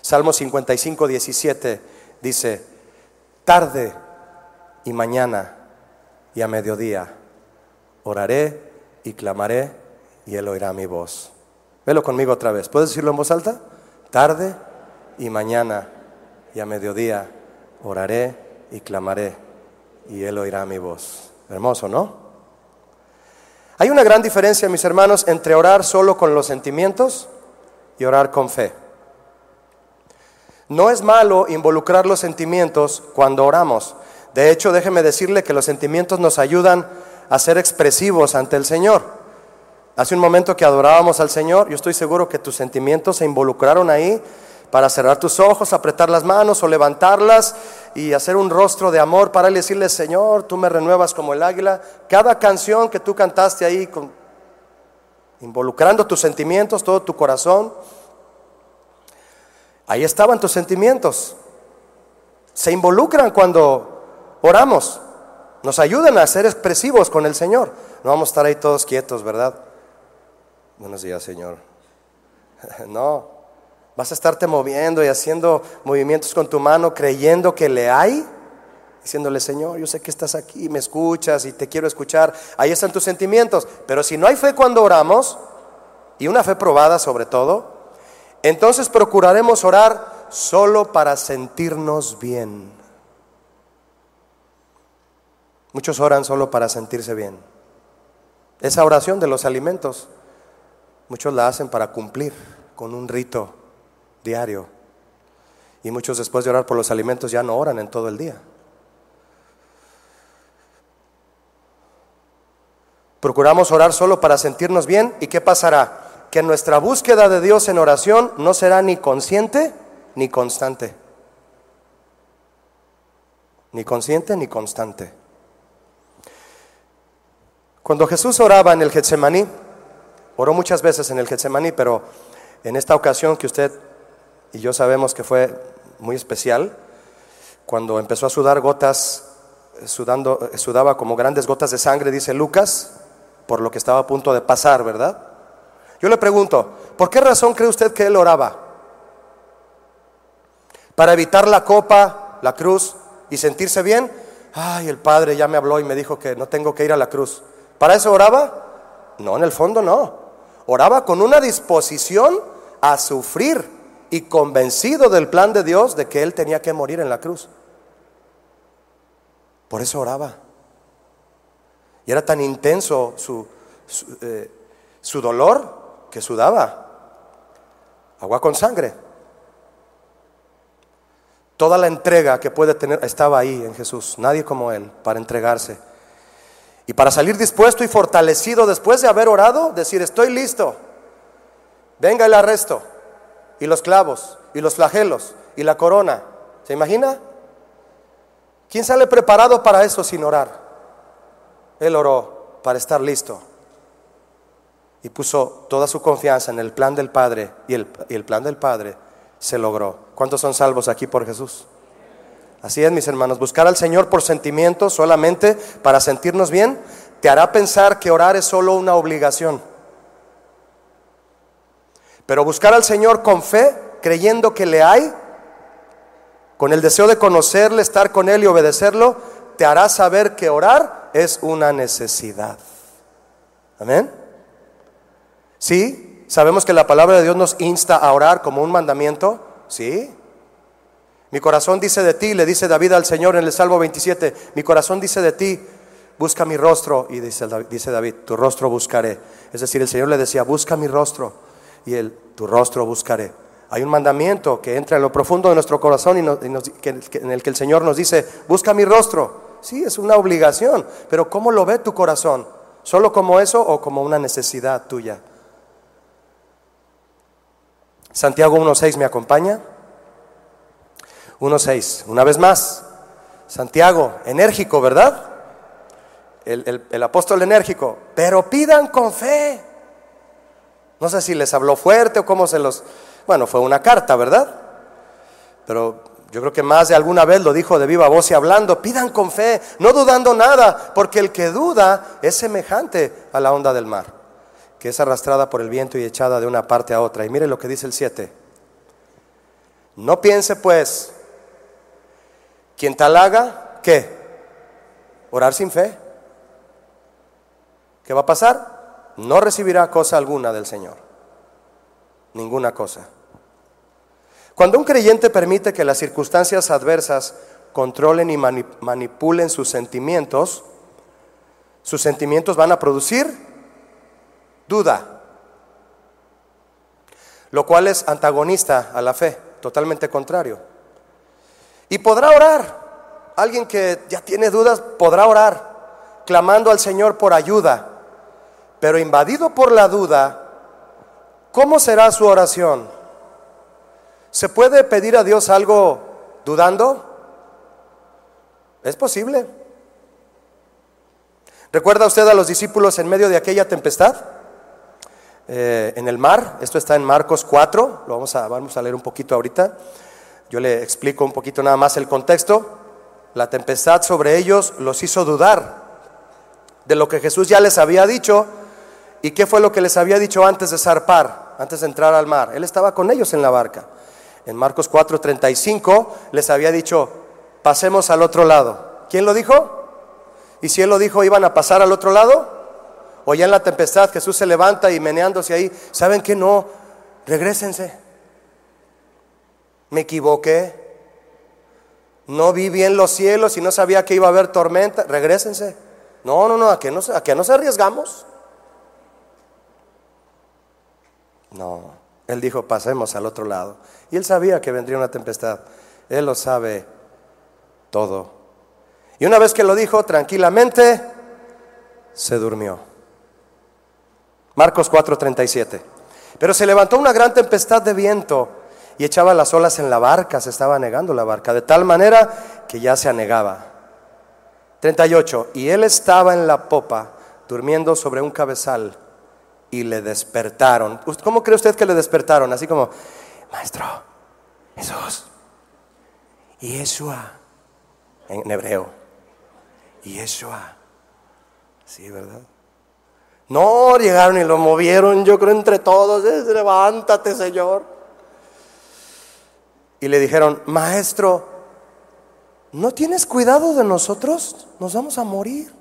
Salmo 55, 17 dice, tarde y mañana y a mediodía oraré y clamaré y Él oirá mi voz. Velo conmigo otra vez. ¿Puedes decirlo en voz alta? Tarde y mañana y a mediodía oraré y clamaré y Él oirá mi voz. Hermoso, ¿no? Hay una gran diferencia, mis hermanos, entre orar solo con los sentimientos y orar con fe. No es malo involucrar los sentimientos cuando oramos. De hecho, déjeme decirle que los sentimientos nos ayudan a ser expresivos ante el Señor. Hace un momento que adorábamos al Señor, yo estoy seguro que tus sentimientos se involucraron ahí para cerrar tus ojos, apretar las manos o levantarlas y hacer un rostro de amor para él decirle, Señor, tú me renuevas como el águila. Cada canción que tú cantaste ahí, involucrando tus sentimientos, todo tu corazón, ahí estaban tus sentimientos. Se involucran cuando oramos, nos ayudan a ser expresivos con el Señor. No vamos a estar ahí todos quietos, ¿verdad? Buenos días, Señor. no, Vas a estarte moviendo y haciendo movimientos con tu mano creyendo que le hay, diciéndole, Señor, yo sé que estás aquí, me escuchas y te quiero escuchar. Ahí están tus sentimientos. Pero si no hay fe cuando oramos, y una fe probada sobre todo, entonces procuraremos orar solo para sentirnos bien. Muchos oran solo para sentirse bien. Esa oración de los alimentos, muchos la hacen para cumplir con un rito diario. Y muchos después de orar por los alimentos ya no oran en todo el día. Procuramos orar solo para sentirnos bien y ¿qué pasará? Que nuestra búsqueda de Dios en oración no será ni consciente ni constante. Ni consciente ni constante. Cuando Jesús oraba en el Getsemaní, oró muchas veces en el Getsemaní, pero en esta ocasión que usted y yo sabemos que fue muy especial cuando empezó a sudar gotas, sudando, sudaba como grandes gotas de sangre, dice Lucas, por lo que estaba a punto de pasar, ¿verdad? Yo le pregunto, ¿por qué razón cree usted que él oraba? ¿Para evitar la copa, la cruz y sentirse bien? Ay, el Padre ya me habló y me dijo que no tengo que ir a la cruz. ¿Para eso oraba? No, en el fondo no. Oraba con una disposición a sufrir y convencido del plan de Dios de que él tenía que morir en la cruz. Por eso oraba. Y era tan intenso su, eh, su, dolor que sudaba agua con sangre. Toda la entrega que puede tener estaba ahí en Jesús, nadie como Él, para entregarse. Y para salir dispuesto y fortalecido después de haber orado, decir, estoy listo, venga el arresto y los clavos y los flagelos y la corona. ¿Se imagina? ¿Quién sale preparado para eso sin orar? Él oró para estar listo y puso toda su confianza en el plan del Padre y el, y el plan del Padre se logró. ¿Cuántos son salvos aquí por Jesús? Así es, mis hermanos, buscar al Señor por sentimientos solamente para sentirnos bien te hará pensar que orar es solo una obligación. Pero buscar al Señor con fe, creyendo que le hay, con el deseo de conocerle, estar con Él y obedecerlo, te hará saber que orar es una necesidad. Amén. Sí, sabemos que la palabra de Dios nos insta a orar como un mandamiento. Sí. Mi corazón dice de ti, le dice David al Señor en el Salmo 27, mi corazón dice de ti, busca mi rostro. Y dice, dice David, tu rostro buscaré. Es decir, el Señor le decía, busca mi rostro y el, tu rostro buscaré. Hay un mandamiento que entra en lo profundo de nuestro corazón y en el que el Señor nos dice, busca mi rostro. Sí, es una obligación, pero ¿cómo lo ve tu corazón? ¿Solo como eso o como una necesidad tuya? Santiago 1.6 me acompaña. 1.6, una vez más. Santiago, enérgico, ¿verdad? El, el, apóstol enérgico, pero pidan con fe. No sé si les habló fuerte o cómo se los... Bueno, fue una carta, ¿verdad? Pero yo creo que más de alguna vez lo dijo de viva voz y hablando, pidan con fe, no dudando nada, porque el que duda es semejante a la onda del mar, que es arrastrada por el viento y echada de una parte a otra. Y mire lo que dice el 7. No piense pues, quien tal haga, ¿qué? Orar sin fe. ¿Qué va a pasar? No recibirá cosa alguna del Señor. Ninguna cosa. Cuando un creyente permite que las circunstancias adversas controlen y manipulen sus sentimientos, sus sentimientos van a producir duda, lo cual es antagonista a la fe, totalmente contrario. Y podrá orar, alguien que ya tiene dudas podrá orar, clamando al Señor por ayuda, pero invadido por la duda, ¿cómo será su oración? ¿Se puede pedir a Dios algo dudando? Es posible. ¿Recuerda usted a los discípulos en medio de aquella tempestad? Eh, en el mar, esto está en Marcos 4, lo vamos a, vamos a leer un poquito ahorita. Yo le explico un poquito nada más el contexto. La tempestad sobre ellos los hizo dudar de lo que Jesús ya les había dicho y qué fue lo que les había dicho antes de zarpar, antes de entrar al mar. Él estaba con ellos en la barca en Marcos 4:35 les había dicho, pasemos al otro lado. ¿Quién lo dijo? ¿Y si él lo dijo, iban a pasar al otro lado? O ya en la tempestad Jesús se levanta y meneándose ahí, ¿saben qué? No, regresense. Me equivoqué. No vi bien los cielos y no sabía que iba a haber tormenta. Regrésense. No, no, no, a que no, a que no se arriesgamos. No. Él dijo, pasemos al otro lado. Y él sabía que vendría una tempestad. Él lo sabe todo. Y una vez que lo dijo tranquilamente, se durmió. Marcos 4:37. Pero se levantó una gran tempestad de viento y echaba las olas en la barca, se estaba anegando la barca, de tal manera que ya se anegaba. 38. Y él estaba en la popa, durmiendo sobre un cabezal y le despertaron. ¿Cómo cree usted que le despertaron? Así como, Maestro, Jesús, Yeshua, en hebreo, Yeshua. Sí, ¿verdad? No, llegaron y lo movieron, yo creo, entre todos, levántate, Señor. Y le dijeron, Maestro, ¿no tienes cuidado de nosotros? Nos vamos a morir.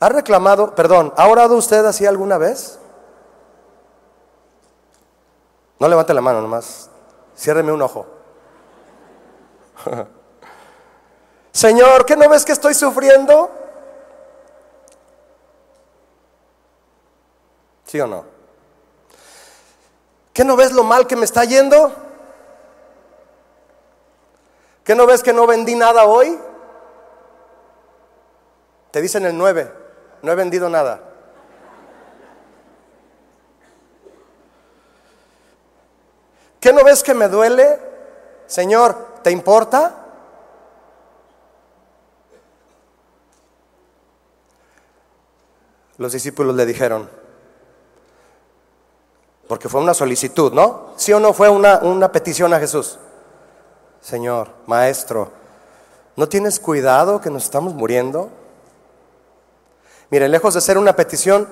¿Ha reclamado, perdón, ¿ha orado usted así alguna vez? No levante la mano nomás, ciérreme un ojo. Señor, ¿qué no ves que estoy sufriendo? ¿Sí o no? ¿Qué no ves lo mal que me está yendo? ¿Qué no ves que no vendí nada hoy? Te dicen el 9 no he vendido nada. ¿Qué no ves que me duele? Señor, ¿te importa? Los discípulos le dijeron, porque fue una solicitud, ¿no? ¿Sí o no fue una, una petición a Jesús? Señor, maestro, ¿no tienes cuidado que nos estamos muriendo? Mire, lejos de ser una petición,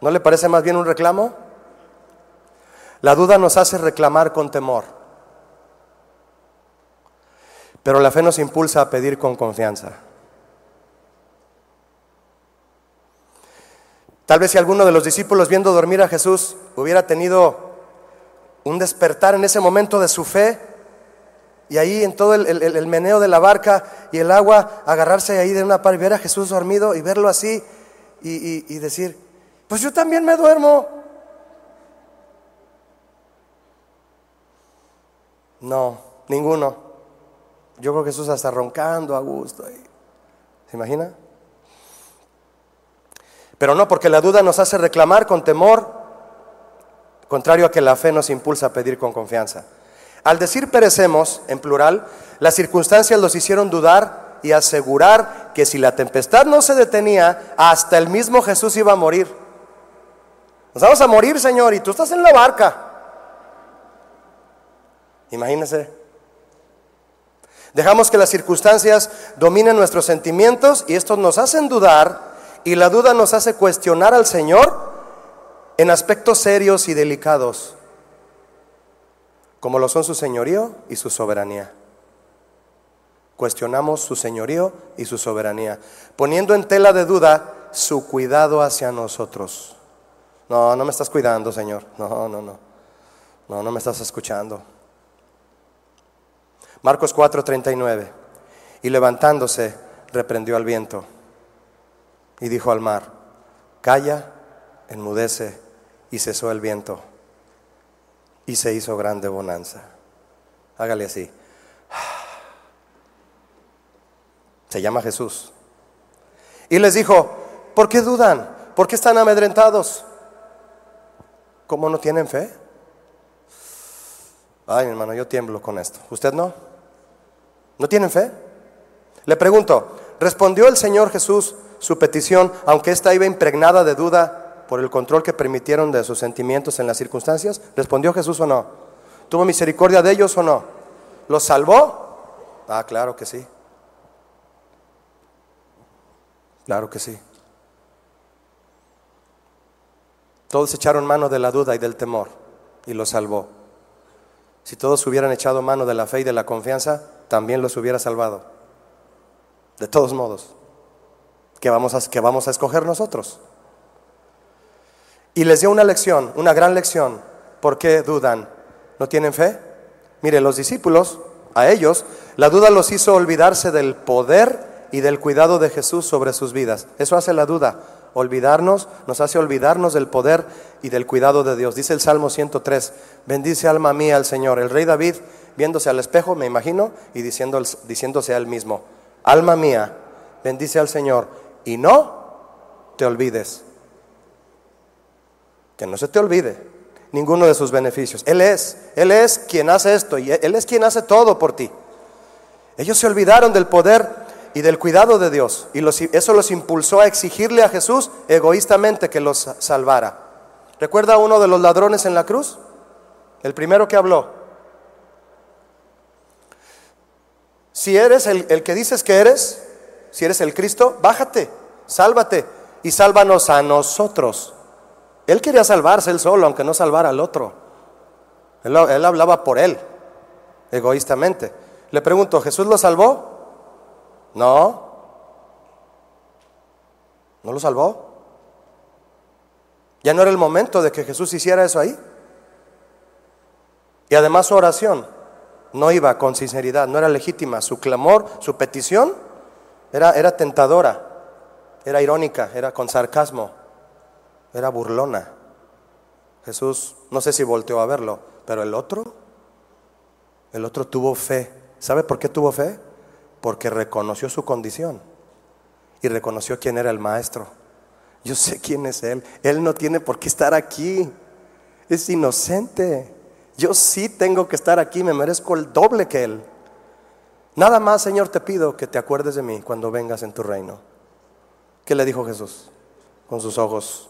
¿no le parece más bien un reclamo? La duda nos hace reclamar con temor, pero la fe nos impulsa a pedir con confianza. Tal vez si alguno de los discípulos viendo dormir a Jesús hubiera tenido un despertar en ese momento de su fe, y ahí en todo el, meneo de la barca y el agua, agarrarse ahí de una par y ver a Jesús dormido y verlo así y, y decir, pues yo también me duermo. No, ninguno. Yo creo que Jesús hasta roncando a gusto. ¿Se imagina? Pero no, porque la duda nos hace reclamar con temor, contrario a que la fe nos impulsa a pedir con confianza. Al decir perecemos, en plural, las circunstancias los hicieron dudar y asegurar que si la tempestad no se detenía, hasta el mismo Jesús iba a morir. Nos vamos a morir, Señor, y tú estás en la barca. Imagínense. Dejamos que las circunstancias dominen nuestros sentimientos y estos nos hacen dudar y la duda nos hace cuestionar al Señor en aspectos serios y delicados, como lo son su señorío y su soberanía. Cuestionamos su señorío y su soberanía, poniendo en tela de duda su cuidado hacia nosotros. No, no me estás cuidando, Señor. No, no, no. No, no me estás escuchando. Marcos 4:39. Y levantándose, reprendió al viento y dijo al mar, calla, enmudece, y cesó el viento. Y se hizo grande bonanza. Hágale así. Se llama Jesús. Y les dijo, ¿por qué dudan? ¿Por qué están amedrentados? ¿Cómo no tienen fe? Ay, hermano, yo tiemblo con esto. ¿Usted no? ¿No tienen fe? Le pregunto, ¿respondió el Señor Jesús su petición, aunque ésta iba impregnada de duda por el control que permitieron de sus sentimientos en las circunstancias? ¿Respondió Jesús o no? ¿Tuvo misericordia de ellos o no? ¿Los salvó? Ah, claro que sí. Claro que sí. Todos echaron mano de la duda y del temor y los salvó. Si todos hubieran echado mano de la fe y de la confianza, también los hubiera salvado. De todos modos que vamos a, que vamos a escoger nosotros. Y les dio una lección, una gran lección. ¿Por qué dudan? ¿No tienen fe? Mire, los discípulos, a ellos, la duda los hizo olvidarse del poder y del cuidado de Jesús sobre sus vidas. Eso hace la duda. Olvidarnos, nos hace olvidarnos del poder y del cuidado de Dios. Dice el Salmo 103, bendice alma mía al Señor. El rey David, viéndose al espejo, me imagino, y diciéndose a él mismo, alma mía, bendice al Señor y no te olvides. Que no se te olvide ninguno de sus beneficios. Él es, Él es quien hace esto y Él es quien hace todo por ti. Ellos se olvidaron del poder y del cuidado de Dios y eso los impulsó a exigirle a Jesús egoístamente que los salvara. ¿Recuerda uno de los ladrones en la cruz? El primero que habló. Si eres el que dices que eres, si eres el Cristo, bájate, sálvate y sálvanos a nosotros. Él quería salvarse él solo, aunque no salvara al otro. Él, él hablaba por él, egoístamente. Le pregunto, ¿Jesús lo salvó? No. ¿No lo salvó? ¿Ya no era el momento de que Jesús hiciera eso ahí? Y además su oración no iba con sinceridad, no era legítima. Su clamor, su petición era, tentadora, era irónica, era con sarcasmo, era burlona. Jesús, no sé si volteó a verlo, pero el otro, el otro tuvo fe. ¿Sabe por qué tuvo fe? Porque reconoció su condición y reconoció quién era el maestro. Yo sé quién es Él. Él no tiene por qué estar aquí. Es inocente. Yo sí tengo que estar aquí, me merezco el doble que Él. Nada más, Señor, te pido que te acuerdes de mí cuando vengas en tu reino. ¿Qué le dijo Jesús? Con sus ojos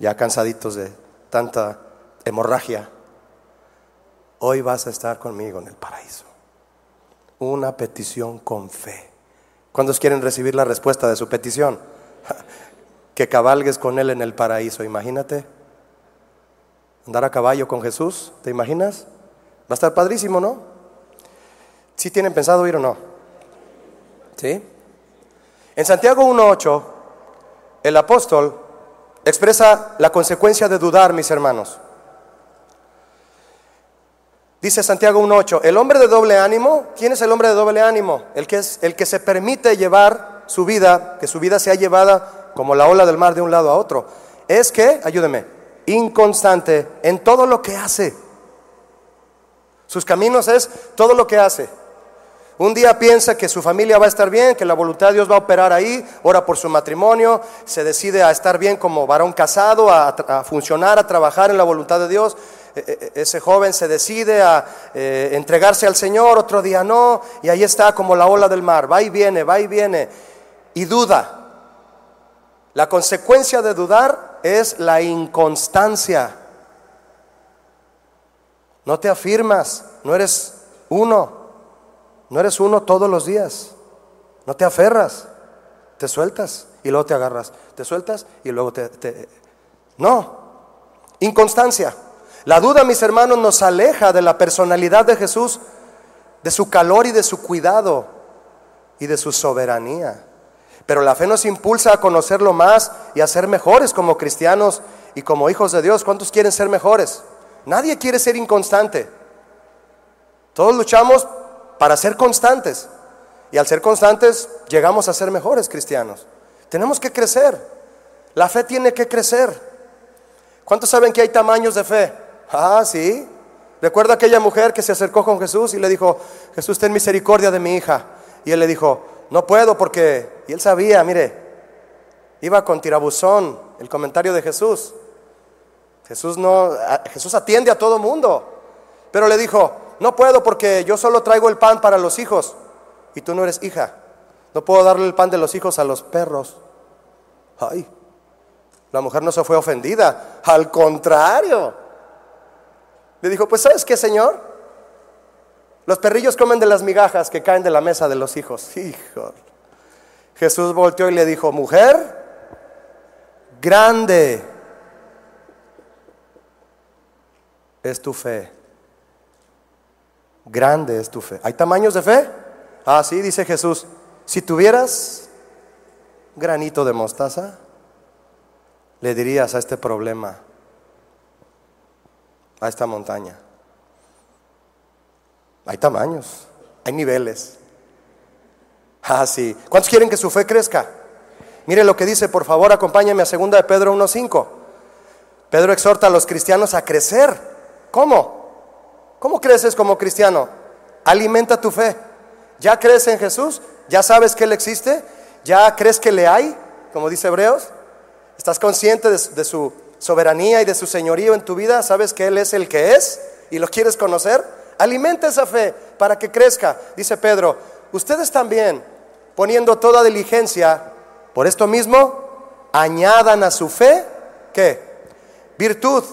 ya cansaditos de tanta hemorragia. Hoy vas a estar conmigo en el paraíso. Una petición con fe. ¿Cuántos quieren recibir la respuesta de su petición? que cabalgues con Él en el paraíso. Imagínate. Andar a caballo con Jesús, ¿te imaginas? Va a estar padrísimo, ¿no? ¿Sí tienen pensado ir o no? ¿Sí? En Santiago 1.8, el apóstol expresa la consecuencia de dudar, mis hermanos. Dice Santiago 1.8, el hombre de doble ánimo, ¿quién es el hombre de doble ánimo? El que, es, el que se permite llevar su vida, que su vida sea llevada como la ola del mar de un lado a otro. Es que, ayúdeme, inconstante en todo lo que hace. Sus caminos es todo lo que hace. Un día piensa que su familia va a estar bien, que la voluntad de Dios va a operar ahí, ora por su matrimonio, se decide a estar bien como varón casado, a, funcionar, a trabajar en la voluntad de Dios. E, e, e, ese joven se decide a eh, entregarse al Señor, otro día no, y ahí está como la ola del mar, va y viene, va y viene, y duda. La consecuencia de dudar es la inconstancia. No te afirmas, no eres uno, no eres uno todos los días. No te aferras, te sueltas y luego te agarras, te sueltas y luego te... No, inconstancia. La duda, mis hermanos, nos aleja de la personalidad de Jesús, de su calor y de su cuidado y de su soberanía. Pero la fe nos impulsa a conocerlo más y a ser mejores como cristianos y como hijos de Dios. ¿Cuántos quieren ser mejores? Nadie quiere ser inconstante. Todos luchamos para ser constantes. Y al ser constantes llegamos a ser mejores cristianos. Tenemos que crecer. La fe tiene que crecer. ¿Cuántos saben que hay tamaños de fe? Ah, sí. Recuerda aquella mujer que se acercó con Jesús y le dijo, Jesús, ten misericordia de mi hija. Y él le dijo, no puedo porque, y él sabía, mire, iba con tirabuzón, el comentario de Jesús. Jesús no, Jesús atiende a todo mundo. Pero le dijo, no puedo porque yo solo traigo el pan para los hijos y tú no eres hija. No puedo darle el pan de los hijos a los perros. Ay, la mujer no se fue ofendida, al contrario. Le dijo, pues ¿sabes qué, Señor? Los perrillos comen de las migajas que caen de la mesa de los hijos. Hijo. Jesús volteó y le dijo, mujer, grande es tu fe. Grande es tu fe. ¿Hay tamaños de fe? Ah, sí, dice Jesús. Si tuvieras granito de mostaza, le dirías a este problema, a esta montaña. Hay tamaños, hay niveles. Ah, sí. ¿Cuántos quieren que su fe crezca? Mire lo que dice, por favor, acompáñame a 2 de Pedro 1.5. Pedro exhorta a los cristianos a crecer ¿Cómo? ¿Cómo creces como cristiano? Alimenta tu fe. ¿Ya crees en Jesús? ¿Ya sabes que Él existe? ¿Ya crees que le hay? Como dice Hebreos. ¿Estás consciente de, su soberanía y de su señorío en tu vida? ¿Sabes que Él es el que es? ¿Y lo quieres conocer? Alimenta esa fe para que crezca. Dice Pedro, ustedes también, poniendo toda diligencia, por esto mismo, añadan a su fe, ¿qué? Virtud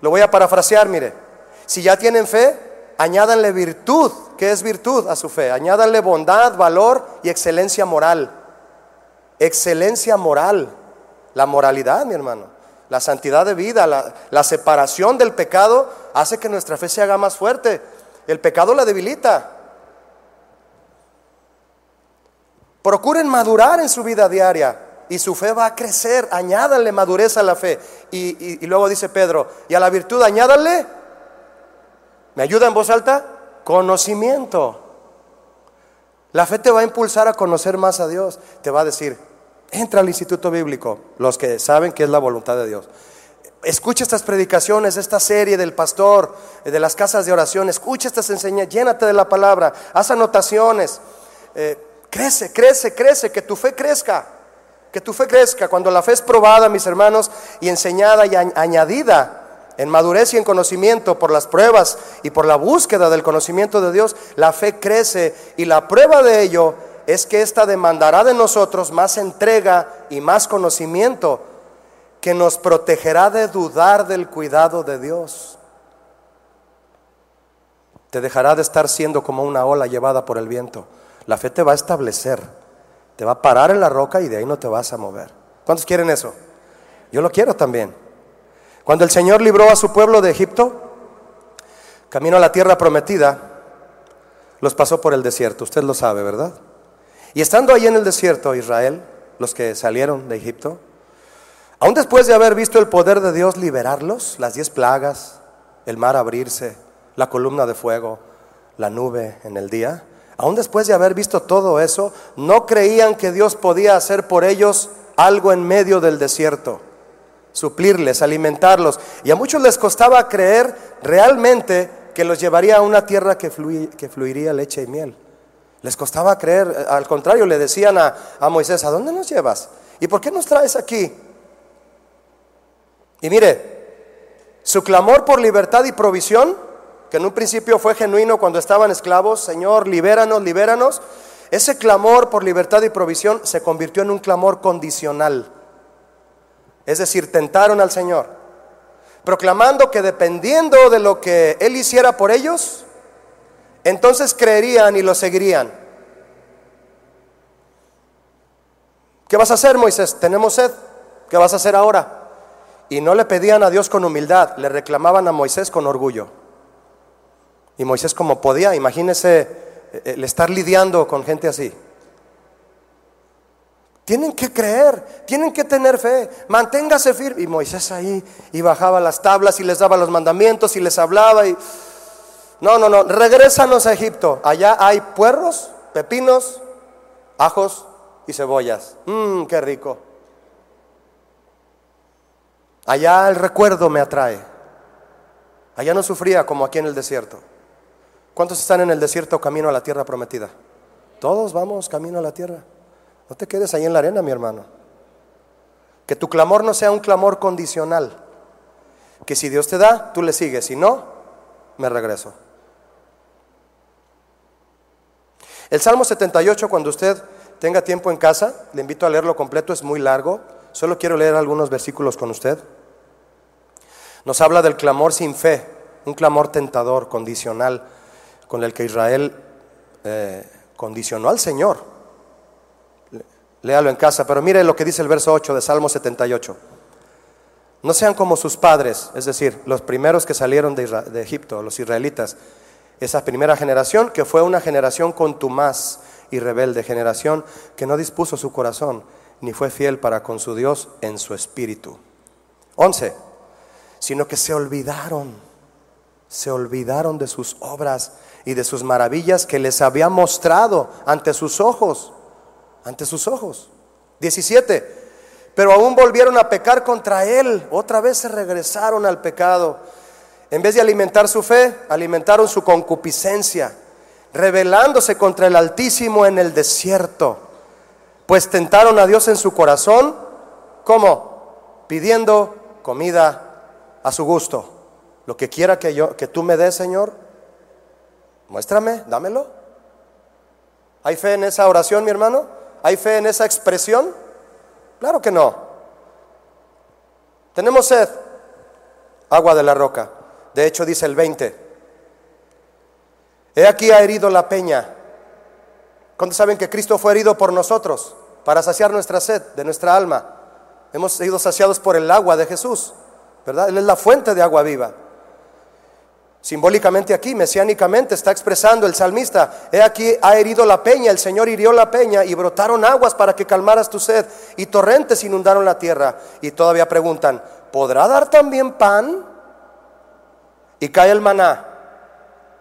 lo voy a parafrasear, mire. Si ya tienen fe, añádanle virtud. ¿Qué es virtud a su fe? Añádanle bondad, valor y excelencia moral. Excelencia moral. La moralidad, mi hermano. La santidad de vida, la, separación del pecado hace que nuestra fe se haga más fuerte. El pecado la debilita. Procuren madurar en su vida diaria y su fe va a crecer. Añádanle madurez a la fe. Y, luego dice Pedro, y a la virtud añádanle, ¿me ayuda en voz alta? Conocimiento. La fe te va a impulsar a conocer más a Dios. Te va a decir, entra al instituto bíblico, los que saben que es la voluntad de Dios. Escucha estas predicaciones, esta serie del pastor, de las casas de oración. Escucha estas enseñanzas, llénate de la palabra, haz anotaciones. Eh, crece, crece, crece, que tu fe crezca que tu fe crezca. Cuando la fe es probada, mis hermanos, y enseñada y añadida en madurez y en conocimiento por las pruebas y por la búsqueda del conocimiento de Dios, la fe crece y la prueba de ello es que ésta demandará de nosotros más entrega y más conocimiento que nos protegerá de dudar del cuidado de Dios. Te dejará de estar siendo como una ola llevada por el viento. La fe te va a establecer te va a parar en la roca y de ahí no te vas a mover. ¿Cuántos quieren eso? Yo lo quiero también. Cuando el Señor libró a su pueblo de Egipto, camino a la tierra prometida, los pasó por el desierto. Usted lo sabe, ¿verdad? Y estando ahí en el desierto, Israel, los que salieron de Egipto, aún después de haber visto el poder de Dios liberarlos, las diez plagas, el mar abrirse, la columna de fuego, la nube en el día, aún después de haber visto todo eso, no creían que Dios podía hacer por ellos algo en medio del desierto, suplirles, alimentarlos. Y a muchos les costaba creer realmente que los llevaría a una tierra que, fluiría leche y miel. Les costaba creer, al contrario, le decían a, a Moisés, ¿a dónde nos llevas? ¿Y por qué nos traes aquí? Y mire, su clamor por libertad y provisión, que en un principio fue genuino cuando estaban esclavos, Señor, libéranos, libéranos, ese clamor por libertad y provisión se convirtió en un clamor condicional. Es decir, tentaron al Señor, proclamando que dependiendo de lo que Él hiciera por ellos, entonces creerían y lo seguirían. ¿Qué vas a hacer, Moisés? Tenemos sed. ¿Qué vas a hacer ahora? Y no le pedían a Dios con humildad, le reclamaban a Moisés con orgullo. Y Moisés como podía, imagínese eh, el estar lidiando con gente así. Tienen que creer, tienen que tener fe, manténgase firme. Y Moisés ahí y bajaba las tablas y les daba los mandamientos y les hablaba y... No, no, no, regrésanos a Egipto. Allá hay puerros, pepinos, ajos y cebollas. Mmm, qué rico. Allá el recuerdo me atrae. Allá no sufría como aquí en el desierto. ¿Cuántos están en el desierto camino a la tierra prometida? Todos vamos camino a la tierra. No te quedes ahí en la arena, mi hermano. Que tu clamor no sea un clamor condicional. Que si Dios te da, tú le sigues. Si no, me regreso. El Salmo 78, cuando usted tenga tiempo en casa, le invito a leerlo completo, es muy largo. Solo quiero leer algunos versículos con usted. Nos habla del clamor sin fe, un clamor tentador, condicional, con el que Israel eh, condicionó al Señor. Léalo en casa, pero mire lo que dice el verso 8 de Salmo 78. No sean como sus padres, es decir, los primeros que salieron de, de Egipto, los israelitas, esa primera generación que fue una generación contumaz y rebelde, generación que no dispuso su corazón ni fue fiel para con su Dios en su espíritu. 11. Sino que se olvidaron, se olvidaron de sus obras y de sus maravillas que les había mostrado ante sus ojos, ante sus ojos. 17. Pero aún volvieron a pecar contra él, otra vez se regresaron al pecado. En vez de alimentar su fe, alimentaron su concupiscencia, rebelándose contra el Altísimo en el desierto pues tentaron a Dios en su corazón, ¿cómo? Pidiendo comida a su gusto. Lo que quiera que yo que tú me des, Señor, muéstrame, dámelo. ¿Hay fe en esa oración, mi hermano? ¿Hay fe en esa expresión? Claro que no. Tenemos sed, agua de la roca. De hecho, dice el 20. He aquí ha herido la peña ¿Cuántos saben que Cristo fue herido por nosotros para saciar nuestra sed de nuestra alma? Hemos sido saciados por el agua de Jesús, ¿verdad? Él es la fuente de agua viva. Simbólicamente aquí, mesiánicamente, está expresando el salmista, he aquí ha herido la peña, el Señor hirió la peña y brotaron aguas para que calmaras tu sed y torrentes inundaron la tierra. Y todavía preguntan, ¿podrá dar también pan? Y cae el maná,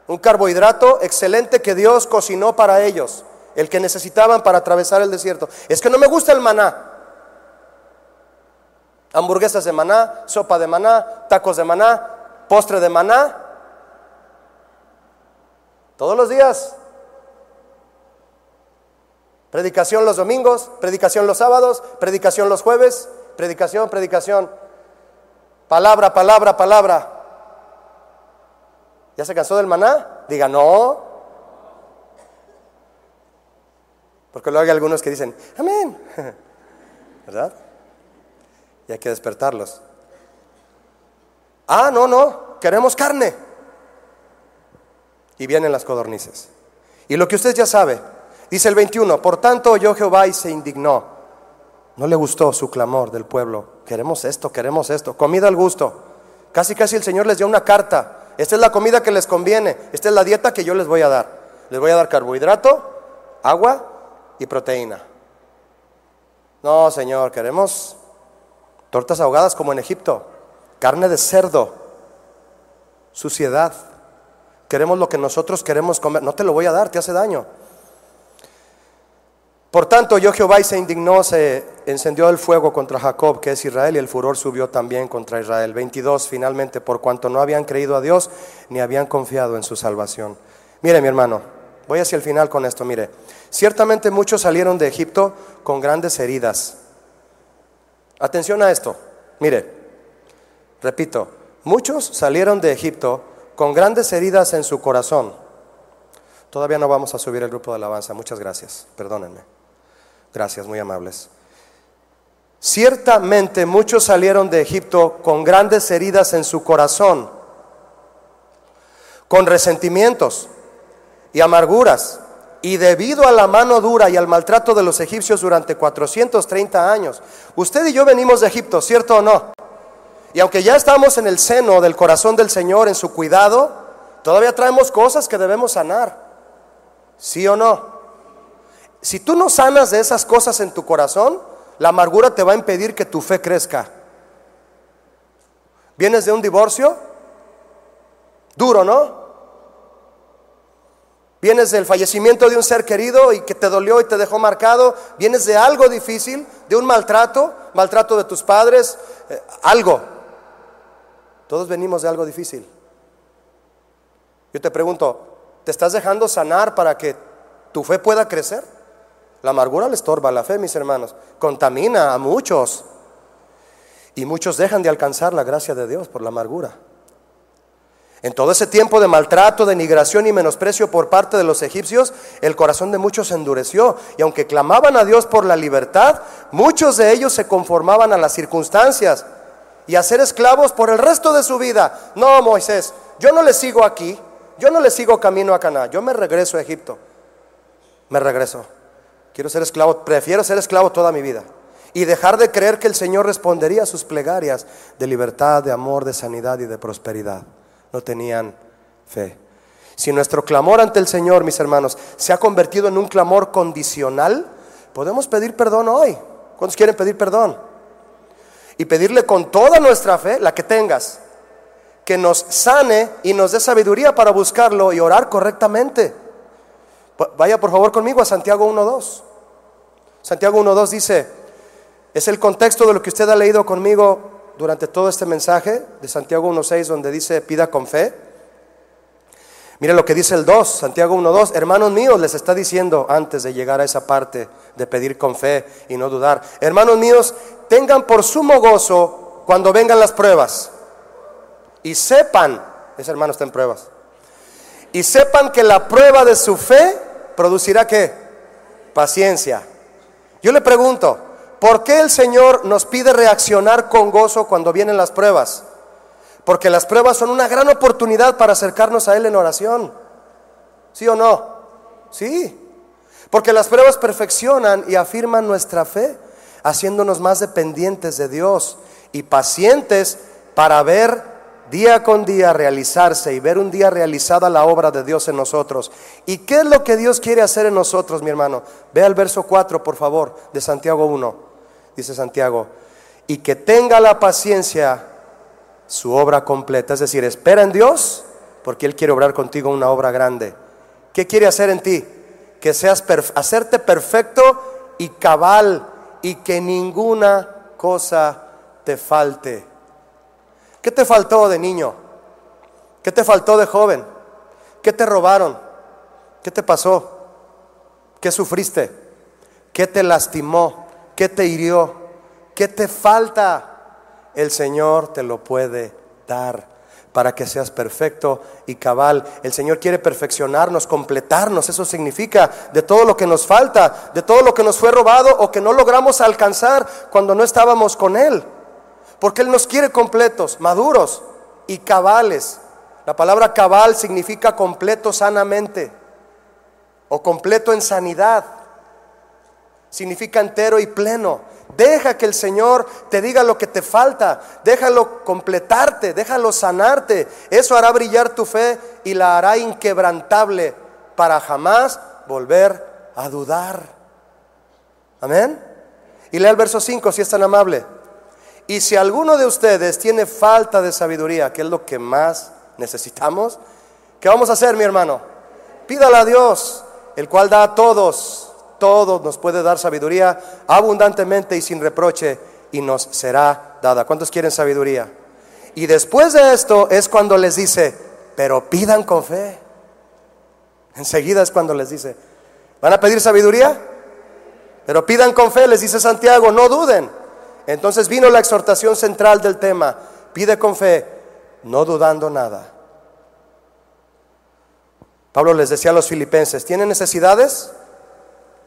un carbohidrato excelente que Dios cocinó para ellos el que necesitaban para atravesar el desierto. Es que no me gusta el maná. Hamburguesas de maná, sopa de maná, tacos de maná, postre de maná. Todos los días. Predicación los domingos, predicación los sábados, predicación los jueves, predicación, predicación. Palabra, palabra, palabra. ¿Ya se cansó del maná? Diga, no, Porque luego hay algunos que dicen, amén, ¿verdad? Y hay que despertarlos. Ah, no, no, queremos carne. Y vienen las codornices. Y lo que usted ya sabe, dice el 21, por tanto oyó Jehová y se indignó. No le gustó su clamor del pueblo. Queremos esto, queremos esto. Comida al gusto. Casi, casi el Señor les dio una carta. Esta es la comida que les conviene. Esta es la dieta que yo les voy a dar. Les voy a dar carbohidrato, agua y proteína. No, Señor, queremos tortas ahogadas como en Egipto, carne de cerdo, suciedad. Queremos lo que nosotros queremos comer. No te lo voy a dar, te hace daño. Por tanto, yo Jehová y se indignó, se encendió el fuego contra Jacob, que es Israel, y el furor subió también contra Israel. 22, finalmente, por cuanto no habían creído a Dios ni habían confiado en su salvación. Mire, mi hermano, voy hacia el final con esto, mire. Ciertamente muchos salieron de Egipto con grandes heridas. Atención a esto, mire, repito, muchos salieron de Egipto con grandes heridas en su corazón. Todavía no vamos a subir el grupo de alabanza, muchas gracias, perdónenme. Gracias, muy amables. Ciertamente muchos salieron de Egipto con grandes heridas en su corazón, con resentimientos y amarguras, y debido a la mano dura y al maltrato de los egipcios durante 430 años. Usted y yo venimos de Egipto, ¿cierto o no? Y aunque ya estamos en el seno del corazón del Señor, en su cuidado, todavía traemos cosas que debemos sanar. ¿Sí o no? Si tú no sanas de esas cosas en tu corazón, la amargura te va a impedir que tu fe crezca. ¿Vienes de un divorcio? Duro, ¿no? Vienes del fallecimiento de un ser querido y que te dolió y te dejó marcado. Vienes de algo difícil, de un maltrato, maltrato de tus padres, eh, algo. Todos venimos de algo difícil. Yo te pregunto, ¿te estás dejando sanar para que tu fe pueda crecer? La amargura le estorba la fe, mis hermanos. Contamina a muchos. Y muchos dejan de alcanzar la gracia de Dios por la amargura. En todo ese tiempo de maltrato, denigración y menosprecio por parte de los egipcios, el corazón de muchos se endureció. Y aunque clamaban a Dios por la libertad, muchos de ellos se conformaban a las circunstancias y a ser esclavos por el resto de su vida. No, Moisés, yo no le sigo aquí, yo no le sigo camino a Cana, yo me regreso a Egipto. Me regreso. Quiero ser esclavo, prefiero ser esclavo toda mi vida y dejar de creer que el Señor respondería a sus plegarias de libertad, de amor, de sanidad y de prosperidad no tenían fe. Si nuestro clamor ante el Señor, mis hermanos, se ha convertido en un clamor condicional, podemos pedir perdón hoy. ¿Cuántos quieren pedir perdón? Y pedirle con toda nuestra fe, la que tengas, que nos sane y nos dé sabiduría para buscarlo y orar correctamente. Vaya por favor conmigo a Santiago 1.2. Santiago 1.2 dice, es el contexto de lo que usted ha leído conmigo durante todo este mensaje de Santiago 1.6 donde dice pida con fe. Mire lo que dice el 2, Santiago 1.2, hermanos míos, les está diciendo antes de llegar a esa parte de pedir con fe y no dudar, hermanos míos, tengan por sumo gozo cuando vengan las pruebas y sepan, ese hermano está en pruebas, y sepan que la prueba de su fe producirá qué? Paciencia. Yo le pregunto, ¿Por qué el Señor nos pide reaccionar con gozo cuando vienen las pruebas? Porque las pruebas son una gran oportunidad para acercarnos a Él en oración. ¿Sí o no? Sí. Porque las pruebas perfeccionan y afirman nuestra fe, haciéndonos más dependientes de Dios y pacientes para ver día con día realizarse y ver un día realizada la obra de Dios en nosotros. ¿Y qué es lo que Dios quiere hacer en nosotros, mi hermano? Ve al verso 4, por favor, de Santiago 1 dice Santiago, y que tenga la paciencia su obra completa. Es decir, espera en Dios porque Él quiere obrar contigo una obra grande. ¿Qué quiere hacer en ti? Que seas hacerte perfecto y cabal y que ninguna cosa te falte. ¿Qué te faltó de niño? ¿Qué te faltó de joven? ¿Qué te robaron? ¿Qué te pasó? ¿Qué sufriste? ¿Qué te lastimó? ¿Qué te hirió? ¿Qué te falta? El Señor te lo puede dar para que seas perfecto y cabal. El Señor quiere perfeccionarnos, completarnos. Eso significa de todo lo que nos falta, de todo lo que nos fue robado o que no logramos alcanzar cuando no estábamos con Él. Porque Él nos quiere completos, maduros y cabales. La palabra cabal significa completo sanamente o completo en sanidad significa entero y pleno. Deja que el Señor te diga lo que te falta, déjalo completarte, déjalo sanarte. Eso hará brillar tu fe y la hará inquebrantable para jamás volver a dudar. Amén. Y lea el verso 5 si es tan amable. Y si alguno de ustedes tiene falta de sabiduría, que es lo que más necesitamos, ¿qué vamos a hacer, mi hermano? Pídala a Dios, el cual da a todos todo nos puede dar sabiduría abundantemente y sin reproche y nos será dada. ¿Cuántos quieren sabiduría? Y después de esto es cuando les dice, pero pidan con fe. Enseguida es cuando les dice, ¿van a pedir sabiduría? Pero pidan con fe, les dice Santiago, no duden. Entonces vino la exhortación central del tema, pide con fe, no dudando nada. Pablo les decía a los filipenses, ¿tienen necesidades?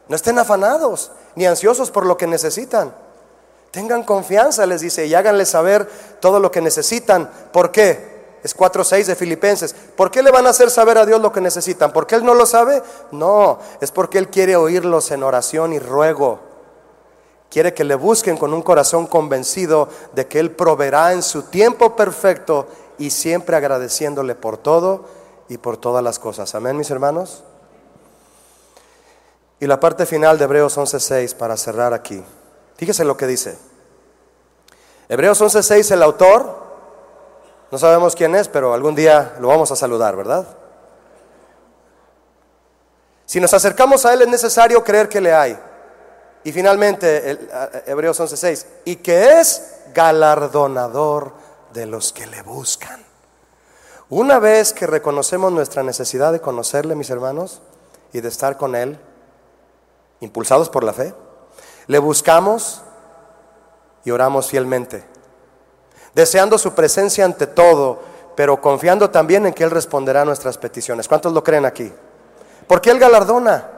No estén afanados ni ansiosos por lo que necesitan. Tengan confianza, les dice, y háganles saber todo lo que necesitan. ¿Por qué? Es 4.6 de Filipenses. ¿Por qué le van a hacer saber a Dios lo que necesitan? ¿Porque Él no lo sabe? No, es porque Él quiere oírlos en oración y ruego. Quiere que le busquen con un corazón convencido de que Él proveerá en su tiempo perfecto y siempre agradeciéndole por todo y por todas las cosas. Amén, mis hermanos. Y la parte final de Hebreos 11.6 para cerrar aquí. Fíjese lo que dice. Hebreos 11.6, el autor, no sabemos quién es, pero algún día lo vamos a saludar, ¿verdad? Si nos acercamos a Él es necesario creer que le hay. Y finalmente, el, Hebreos 11:6, y que es galardonador de los que le buscan. Una vez que reconocemos nuestra necesidad de conocerle, mis hermanos, y de estar con Él, impulsados por la fe, le buscamos y oramos fielmente, deseando su presencia ante todo, pero confiando también en que Él responderá a nuestras peticiones. ¿Cuántos lo creen aquí? Porque Él galardona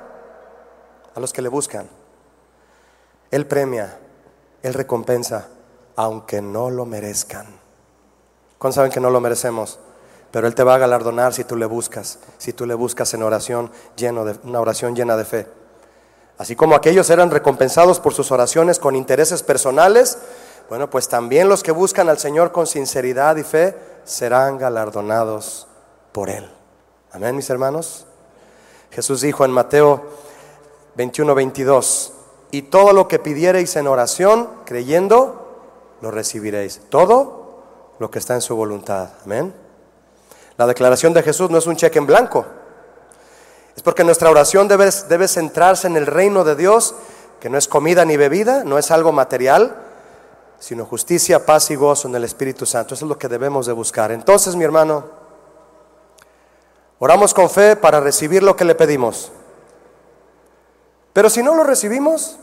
a los que le buscan. Él premia, Él recompensa, aunque no lo merezcan. ¿Cuántos saben que no lo merecemos? Pero Él te va a galardonar si tú le buscas, si tú le buscas en oración lleno de una oración llena de fe. Así como aquellos eran recompensados por sus oraciones con intereses personales, bueno, pues también los que buscan al Señor con sinceridad y fe serán galardonados por Él. Amén, mis hermanos. Jesús dijo en Mateo 21, 22, y todo lo que pidiereis en oración, creyendo, lo recibiréis. Todo lo que está en su voluntad. Amén. La declaración de Jesús no es un cheque en blanco. Es porque nuestra oración debe, centrarse en el reino de Dios, que no es comida ni bebida, no es algo material, sino justicia, paz y gozo en el Espíritu Santo. Eso es lo que debemos de buscar. Entonces, mi hermano, oramos con fe para recibir lo que le pedimos. Pero si no lo recibimos,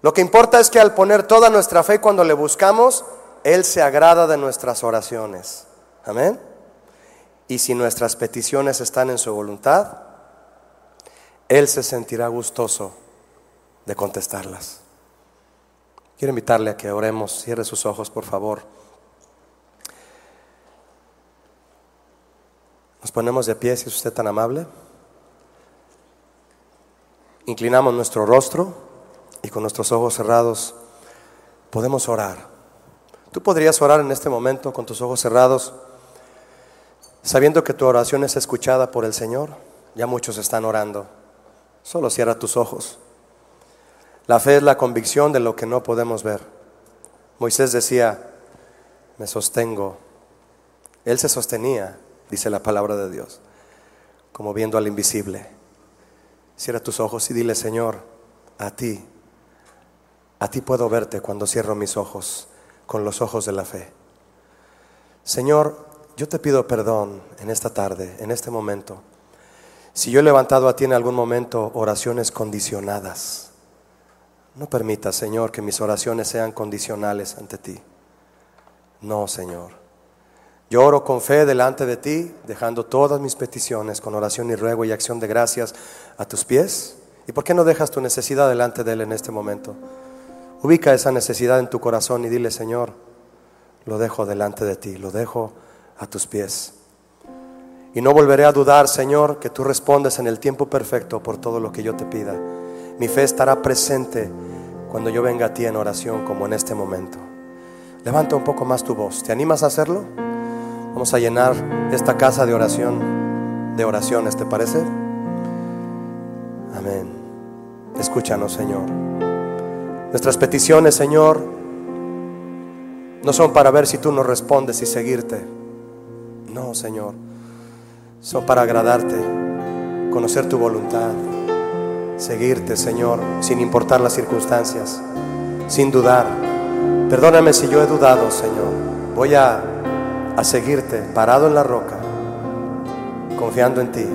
lo que importa es que al poner toda nuestra fe cuando le buscamos, Él se agrada de nuestras oraciones. Amén. Y si nuestras peticiones están en su voluntad, Él se sentirá gustoso de contestarlas. Quiero invitarle a que oremos. Cierre sus ojos, por favor. Nos ponemos de pie, si es usted tan amable. Inclinamos nuestro rostro y con nuestros ojos cerrados podemos orar. Tú podrías orar en este momento con tus ojos cerrados, sabiendo que tu oración es escuchada por el Señor. Ya muchos están orando. Solo cierra tus ojos. La fe es la convicción de lo que no podemos ver. Moisés decía, me sostengo. Él se sostenía, dice la palabra de Dios, como viendo al invisible. Cierra tus ojos y dile, Señor, a ti, a ti puedo verte cuando cierro mis ojos con los ojos de la fe. Señor, yo te pido perdón en esta tarde, en este momento. Si yo he levantado a ti en algún momento oraciones condicionadas, no permita, Señor, que mis oraciones sean condicionales ante ti. No, Señor. Yo oro con fe delante de ti, dejando todas mis peticiones con oración y ruego y acción de gracias a tus pies. ¿Y por qué no dejas tu necesidad delante de Él en este momento? Ubica esa necesidad en tu corazón y dile, Señor, lo dejo delante de ti, lo dejo a tus pies. Y no volveré a dudar, Señor, que tú respondes en el tiempo perfecto por todo lo que yo te pida. Mi fe estará presente cuando yo venga a ti en oración como en este momento. Levanta un poco más tu voz. ¿Te animas a hacerlo? Vamos a llenar esta casa de oración, de oraciones, ¿te parece? Amén. Escúchanos, Señor. Nuestras peticiones, Señor, no son para ver si tú nos respondes y seguirte. No, Señor. Son para agradarte, conocer tu voluntad, seguirte, Señor, sin importar las circunstancias, sin dudar. Perdóname si yo he dudado, Señor. Voy a a seguirte parado en la roca, confiando en ti.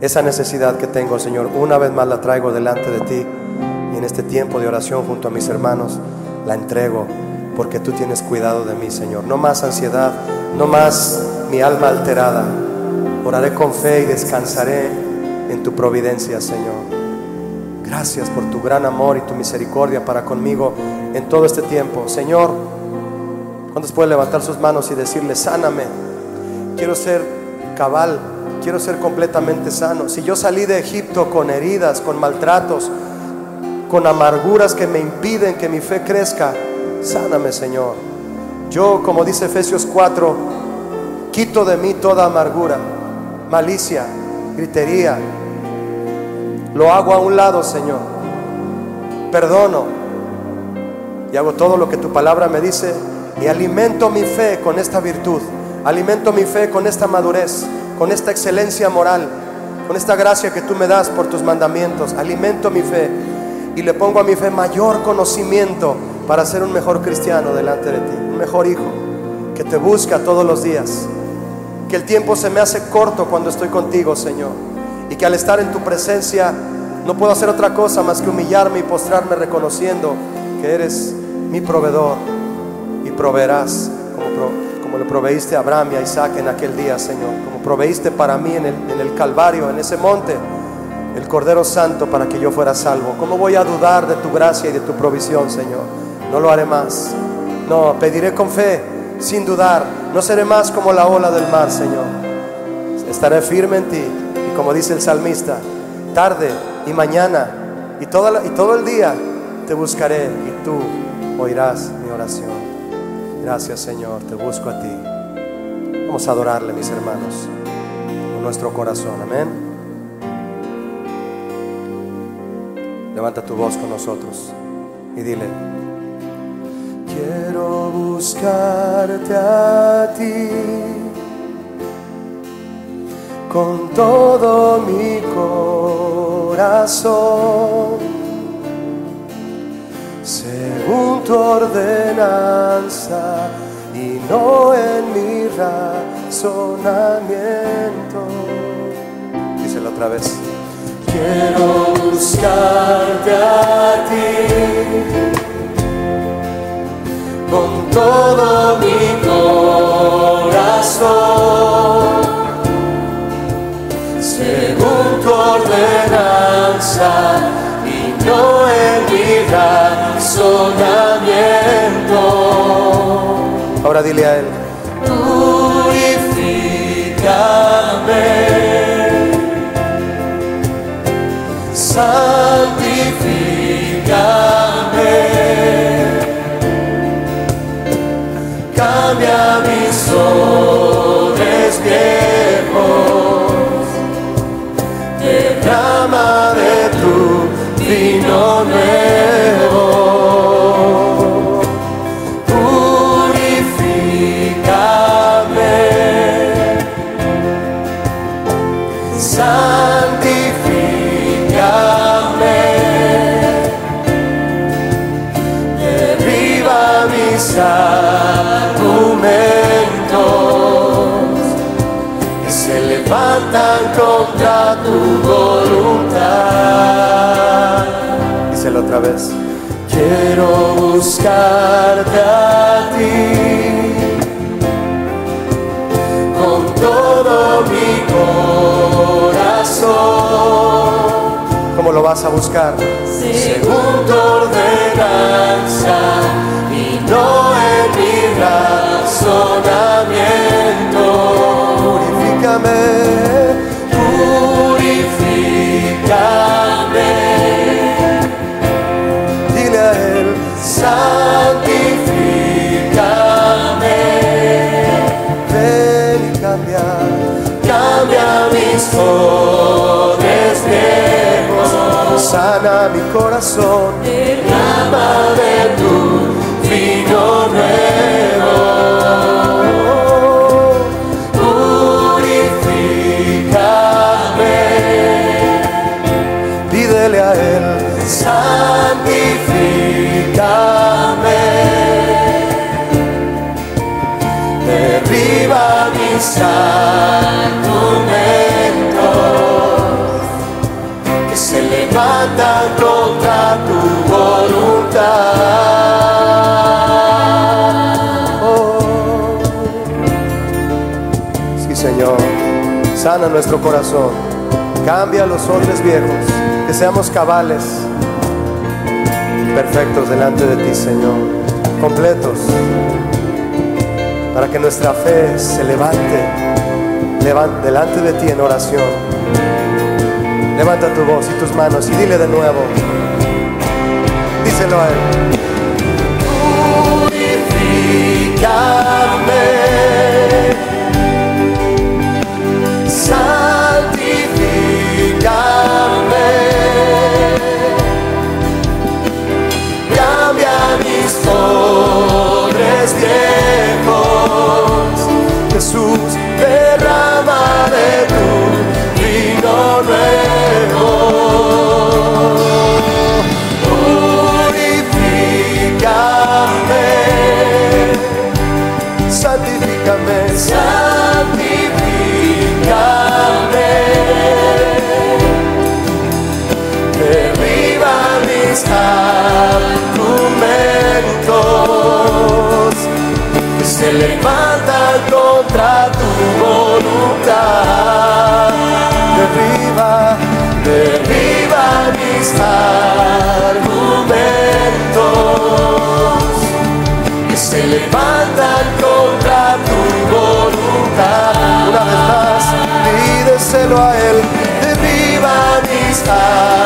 esa necesidad que tengo, Señor, una vez más la traigo delante de ti y en este tiempo de oración junto a mis hermanos la entrego porque tú tienes cuidado de mí, Señor. No más ansiedad, no más mi alma alterada. Oraré con fe y descansaré en tu providencia, Señor. Gracias por tu gran amor y tu misericordia para conmigo en todo este tiempo. Señor, ¿cuántos pueden levantar sus manos y decirle, sáname? Quiero ser cabal, quiero ser completamente sano. Si yo salí de Egipto con heridas, con maltratos, con amarguras que me impiden que mi fe crezca, sáname Señor. Yo, como dice Efesios 4, quito de mí toda amargura, malicia, gritería. Lo hago a un lado, Señor. Perdono y hago todo lo que tu palabra me dice y alimento mi fe con esta virtud, alimento mi fe con esta madurez, con esta excelencia moral, con esta gracia que tú me das por tus mandamientos. Alimento mi fe y le pongo a mi fe mayor conocimiento para ser un mejor cristiano delante de ti, un mejor hijo que te busca todos los días. Que el tiempo se me hace corto cuando estoy contigo, Señor. Y que al estar en tu presencia no puedo hacer otra cosa más que humillarme y postrarme reconociendo que eres mi proveedor y proveerás como, como le proveíste a Abraham y a Isaac en aquel día, Señor. Como proveíste para mí en el, en el Calvario, en ese monte el Cordero Santo para que yo fuera salvo. ¿Cómo voy a dudar de tu gracia y de tu provisión, Señor? No lo haré más. No, pediré con fe, sin dudar. No seré más como la ola del mar, Señor. Estaré firme en ti. Y como dice el salmista, tarde y mañana y, toda y todo el día te buscaré y tú oirás mi oración. Gracias, Señor. Te busco a ti. Vamos a adorarle, mis hermanos, con nuestro corazón. Amén. Levanta tu voz con nosotros y dile, quiero buscarte a ti. Con todo mi corazón, según tu ordenanza y no en mi razonamiento. Díselo otra vez. Quiero buscarte a ti Ahora dile a él, tu voluntad. Díselo otra vez. Quiero buscarte a ti con todo mi corazón. ¿Cómo lo vas a buscar? Según tu ordenanza no en mi razonamiento. Purifícame, Sana mi corazón, derrama de tu vino nuevo. santifícame, derriba mis argumentos que se levantan contra tu voluntad. Oh. Sí, Señor, sana nuestro corazón, cambia los hombres viejos, que seamos cabales. Perfectos delante de ti, Señor. Completos. Para que nuestra fe se levante, levante delante de ti en oración. Levanta tu voz y tus manos y dile de nuevo. Díselo a Él. Purifícame. Se levantan contra tu voluntad. Derriba, derriba mis argumentos que se levantan contra tu voluntad. Una vez más, pídeselo a Él, derriba mis argumentos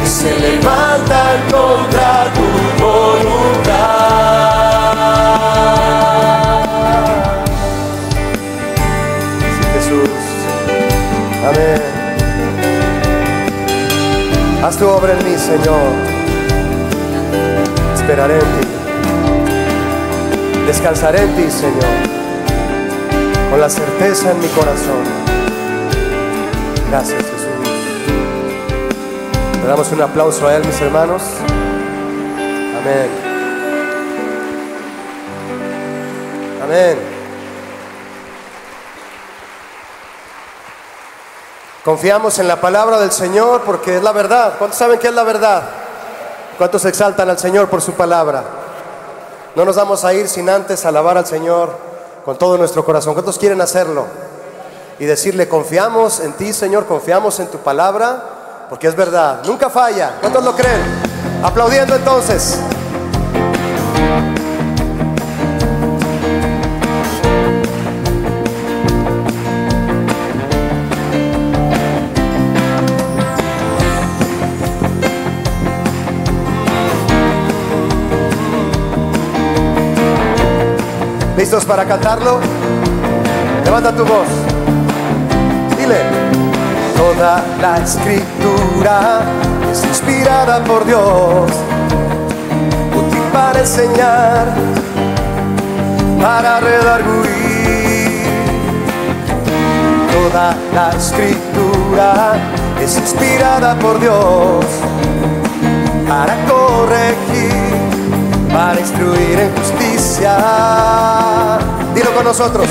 que se levantan Haz tu obra en mí, Señor. Esperaré en ti. Descansaré en ti, Señor. Con la certeza en mi corazón. Gracias, Jesús. Le damos un aplauso a Él, mis hermanos. Amén. Amén. Confiamos en la palabra del Señor porque es la verdad. ¿Cuántos saben que es la verdad? ¿Cuántos exaltan al Señor por su palabra? No nos vamos a ir sin antes alabar al Señor con todo nuestro corazón. ¿Cuántos quieren hacerlo? Y decirle, confiamos en ti, Señor, confiamos en tu palabra, porque es verdad. Nunca falla. ¿Cuántos lo creen? Aplaudiendo entonces. ¿Listos para cantarlo? Levanta tu voz. Dile. Toda la escritura es inspirada por Dios, útil para enseñar, para redarguir. Toda la escritura es inspirada por Dios, para corregir, para instruir en justicia. Dilo con nosotros.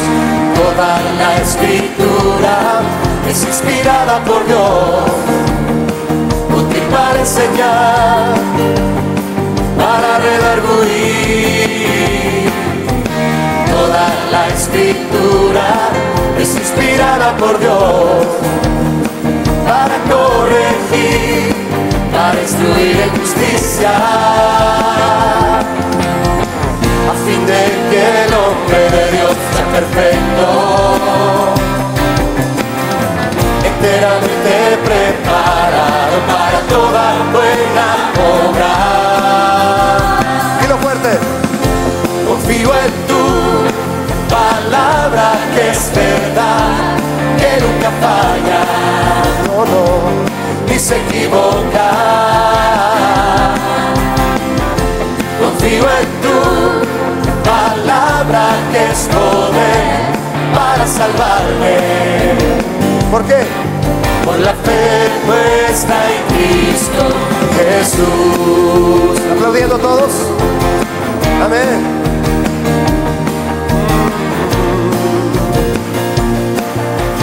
Toda la escritura es inspirada por Dios, útil para enseñar, para redarguir. Toda la escritura es inspirada por Dios, para corregir, para instruir en justicia a fin de que el hombre de Dios sea perfecto, enteramente preparado para toda buena obra. Dilo fuerte. Confío en tu palabra que es verdad, que nunca falla, no, no, ni se equivoca. Confío en tu palabra que es poder para salvarme. ¿Por qué? Por la fe puesta en Cristo Jesús. Aplaudiendo todos. Amén.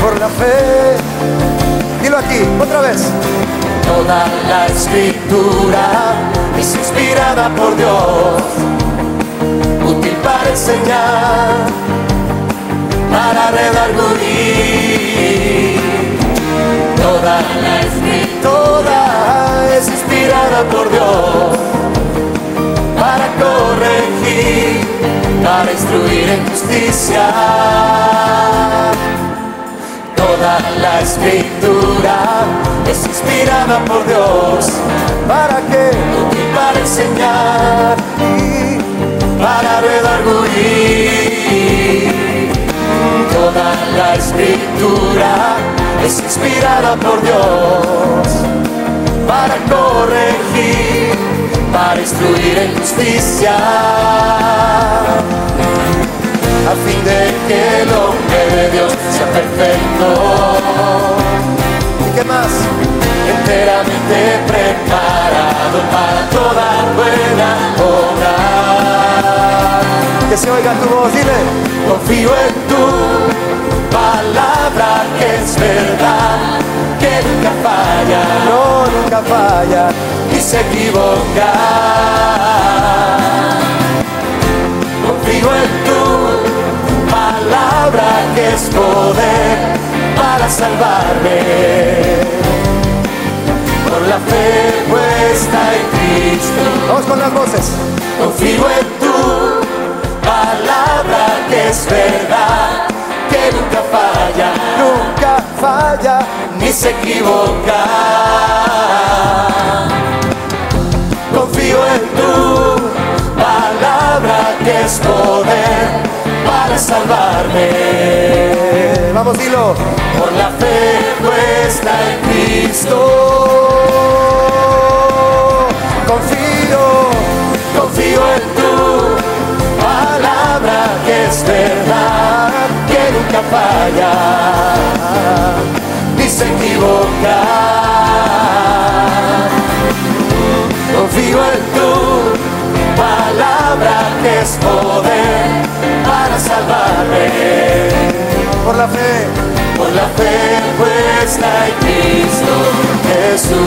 Por la fe. Dilo aquí, otra vez. Toda la escritura es inspirada por Dios, para enseñar, para redarguir. Toda la escritura es inspirada por Dios para corregir, para instruir en justicia. Toda la escritura es inspirada por Dios. ¿Para qué? Para enseñar para redarguir. Toda la escritura es inspirada por Dios para corregir, para instruir en justicia, a fin de que el hombre de Dios sea perfecto. Que se oiga tu voz, dile, confío en tu palabra que es verdad, que nunca falla, no, nunca falla, y se equivoca. Confío en tu palabra que es poder para salvarme. Por la fe puesta en Cristo. Vamos con las voces. Confío en tu es verdad que nunca falla, nunca falla, ni se equivoca. Confío en tu palabra que es poder para salvarme. Vamos, dilo. Por la fe puesta en Cristo. Confío, confío en es verdad, que nunca falla, ni se equivoca. Confío en tu palabra que es poder para salvarme. Por la fe, por la fe puesta en Cristo Jesús.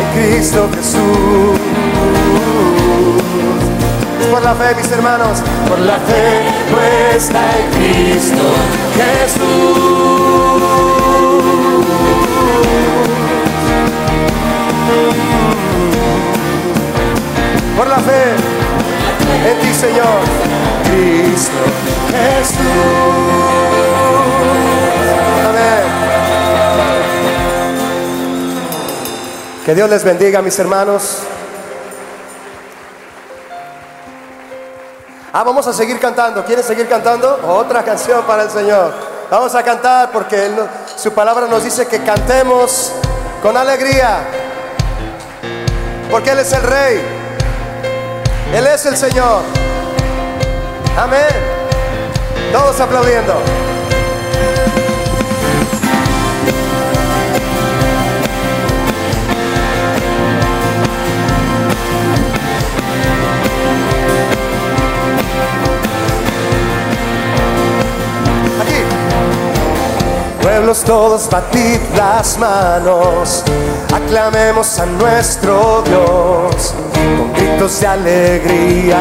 En Cristo Jesús. Por la fe, mis hermanos, por la fe puesta en Cristo Jesús. Por la fe en ti, Señor, Cristo Jesús. Amén. Que Dios les bendiga, mis hermanos. Ah, vamos a seguir cantando. ¿Quieren seguir cantando? Otra canción para el Señor. Vamos a cantar porque su palabra nos dice que cantemos con alegría. Porque Él es el Rey. Él es el Señor. Amén. Todos aplaudiendo. Todos batid las manos, aclamemos a nuestro Dios con gritos de alegría.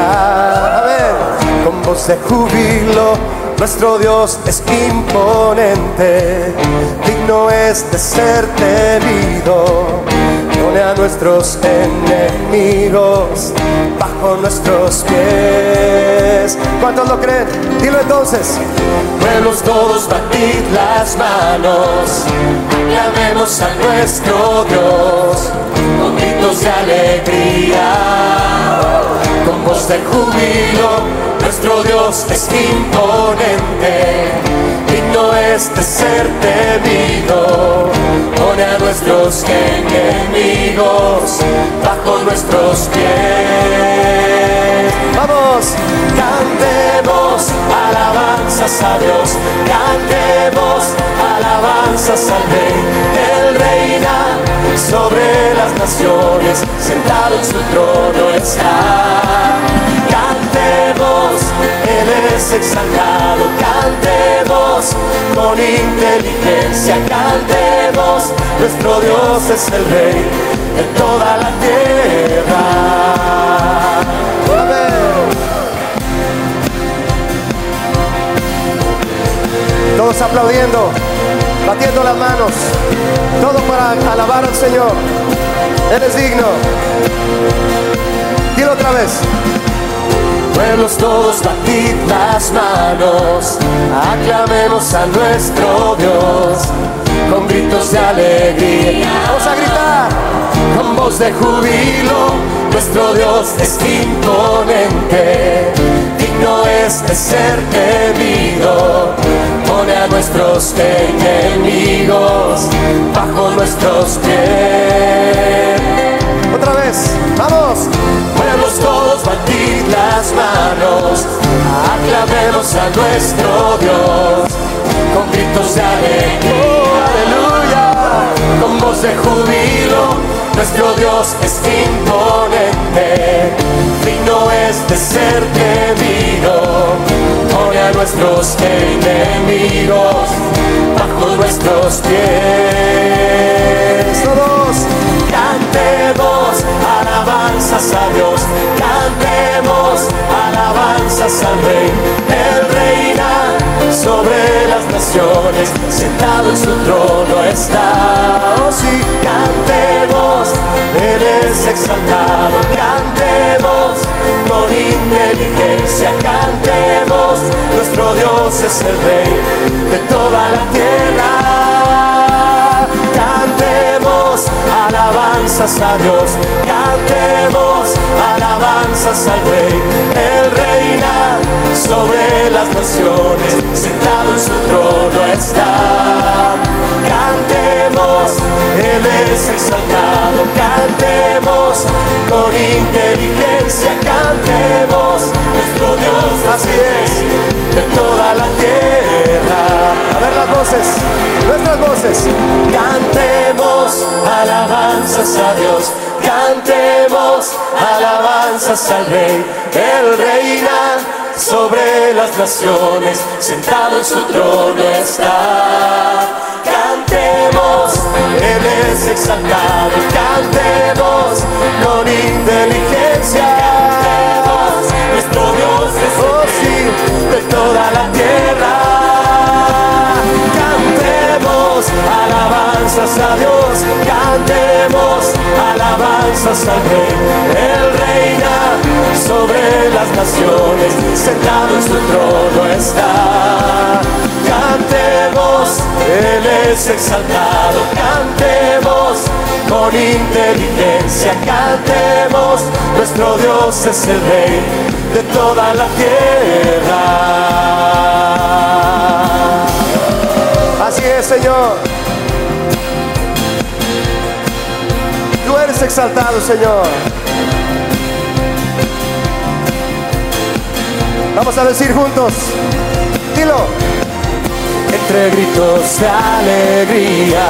Con voz de júbilo, nuestro Dios es imponente, digno es de ser temido. Pone a nuestros enemigos bajo nuestros pies. ¿Cuántos lo creen? Dilo entonces. Pueblos todos batid las manos, llamemos a nuestro Dios con gritos de alegría, con voz de júbilo. Nuestro Dios es imponente, digno es de ser temido. Pone a nuestros enemigos bajo nuestros pies. Vamos, cantemos alabanzas a Dios, cantemos alabanzas al Rey. Él reina sobre las naciones, sentado en su trono está. Cantemos, eres exaltado, cantemos con inteligencia, cantemos, nuestro Dios es el rey de toda la tierra. Todos aplaudiendo, batiendo las manos, todo para alabar al Señor. Él es digno. Dilo otra vez. Pueblos todos batid las manos, aclamemos a nuestro Dios con gritos de alegría. Vamos a gritar con voz de júbilo, nuestro Dios es imponente, digno es de ser temido, pone a nuestros enemigos bajo nuestros pies. Otra vez, vamos. Pueblos todos batid las manos, aclamemos a nuestro Dios. Con gritos de alegría, aleluya, con voz de júbilo. Nuestro Dios es imponente, digno es de ser temido. Pone a nuestros enemigos bajo nuestros pies. Todos cantemos alabanzas a Dios, cantemos alabanzas al Rey. El reina sobre las naciones, sentado en su trono está. Oh sí, cantemos, Él es exaltado, cantemos con inteligencia, cantemos, nuestro Dios es el Rey de toda la tierra. Alabanzas a Dios, cantemos alabanzas al Rey, Él reina sobre las naciones, sentado en su trono está. Cantemos, Él es exaltado, cantemos con inteligencia, cantemos, nuestro Dios así es, de toda la tierra. A ver las voces, nuestras voces. Cantemos alabanzas a Dios, cantemos alabanzas al Rey, Él reina sobre las naciones, sentado en su trono está. Cantemos, Él es exaltado, cantemos con inteligencia. Cantemos, nuestro Dios es oh, sí, de toda la tierra. Alabanzas a Dios, cantemos alabanzas al Rey. Él reina sobre las naciones, sentado en su trono está. Cantemos, Él es exaltado, cantemos con inteligencia, cantemos, nuestro Dios es el Rey de toda la tierra. Así es, Señor. Exaltado, Señor. Vamos a decir juntos. Dilo. Entre gritos de alegría,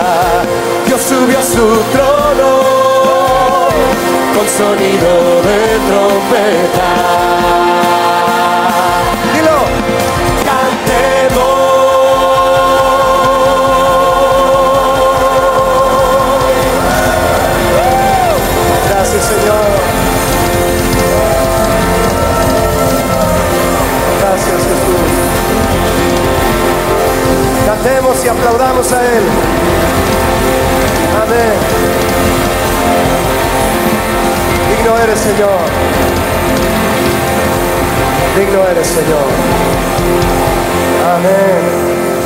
Dios subió a su trono con sonido de trompeta. Cantemos y aplaudamos a Él. Amén. Digno eres, Señor. Digno eres, Señor. Amén.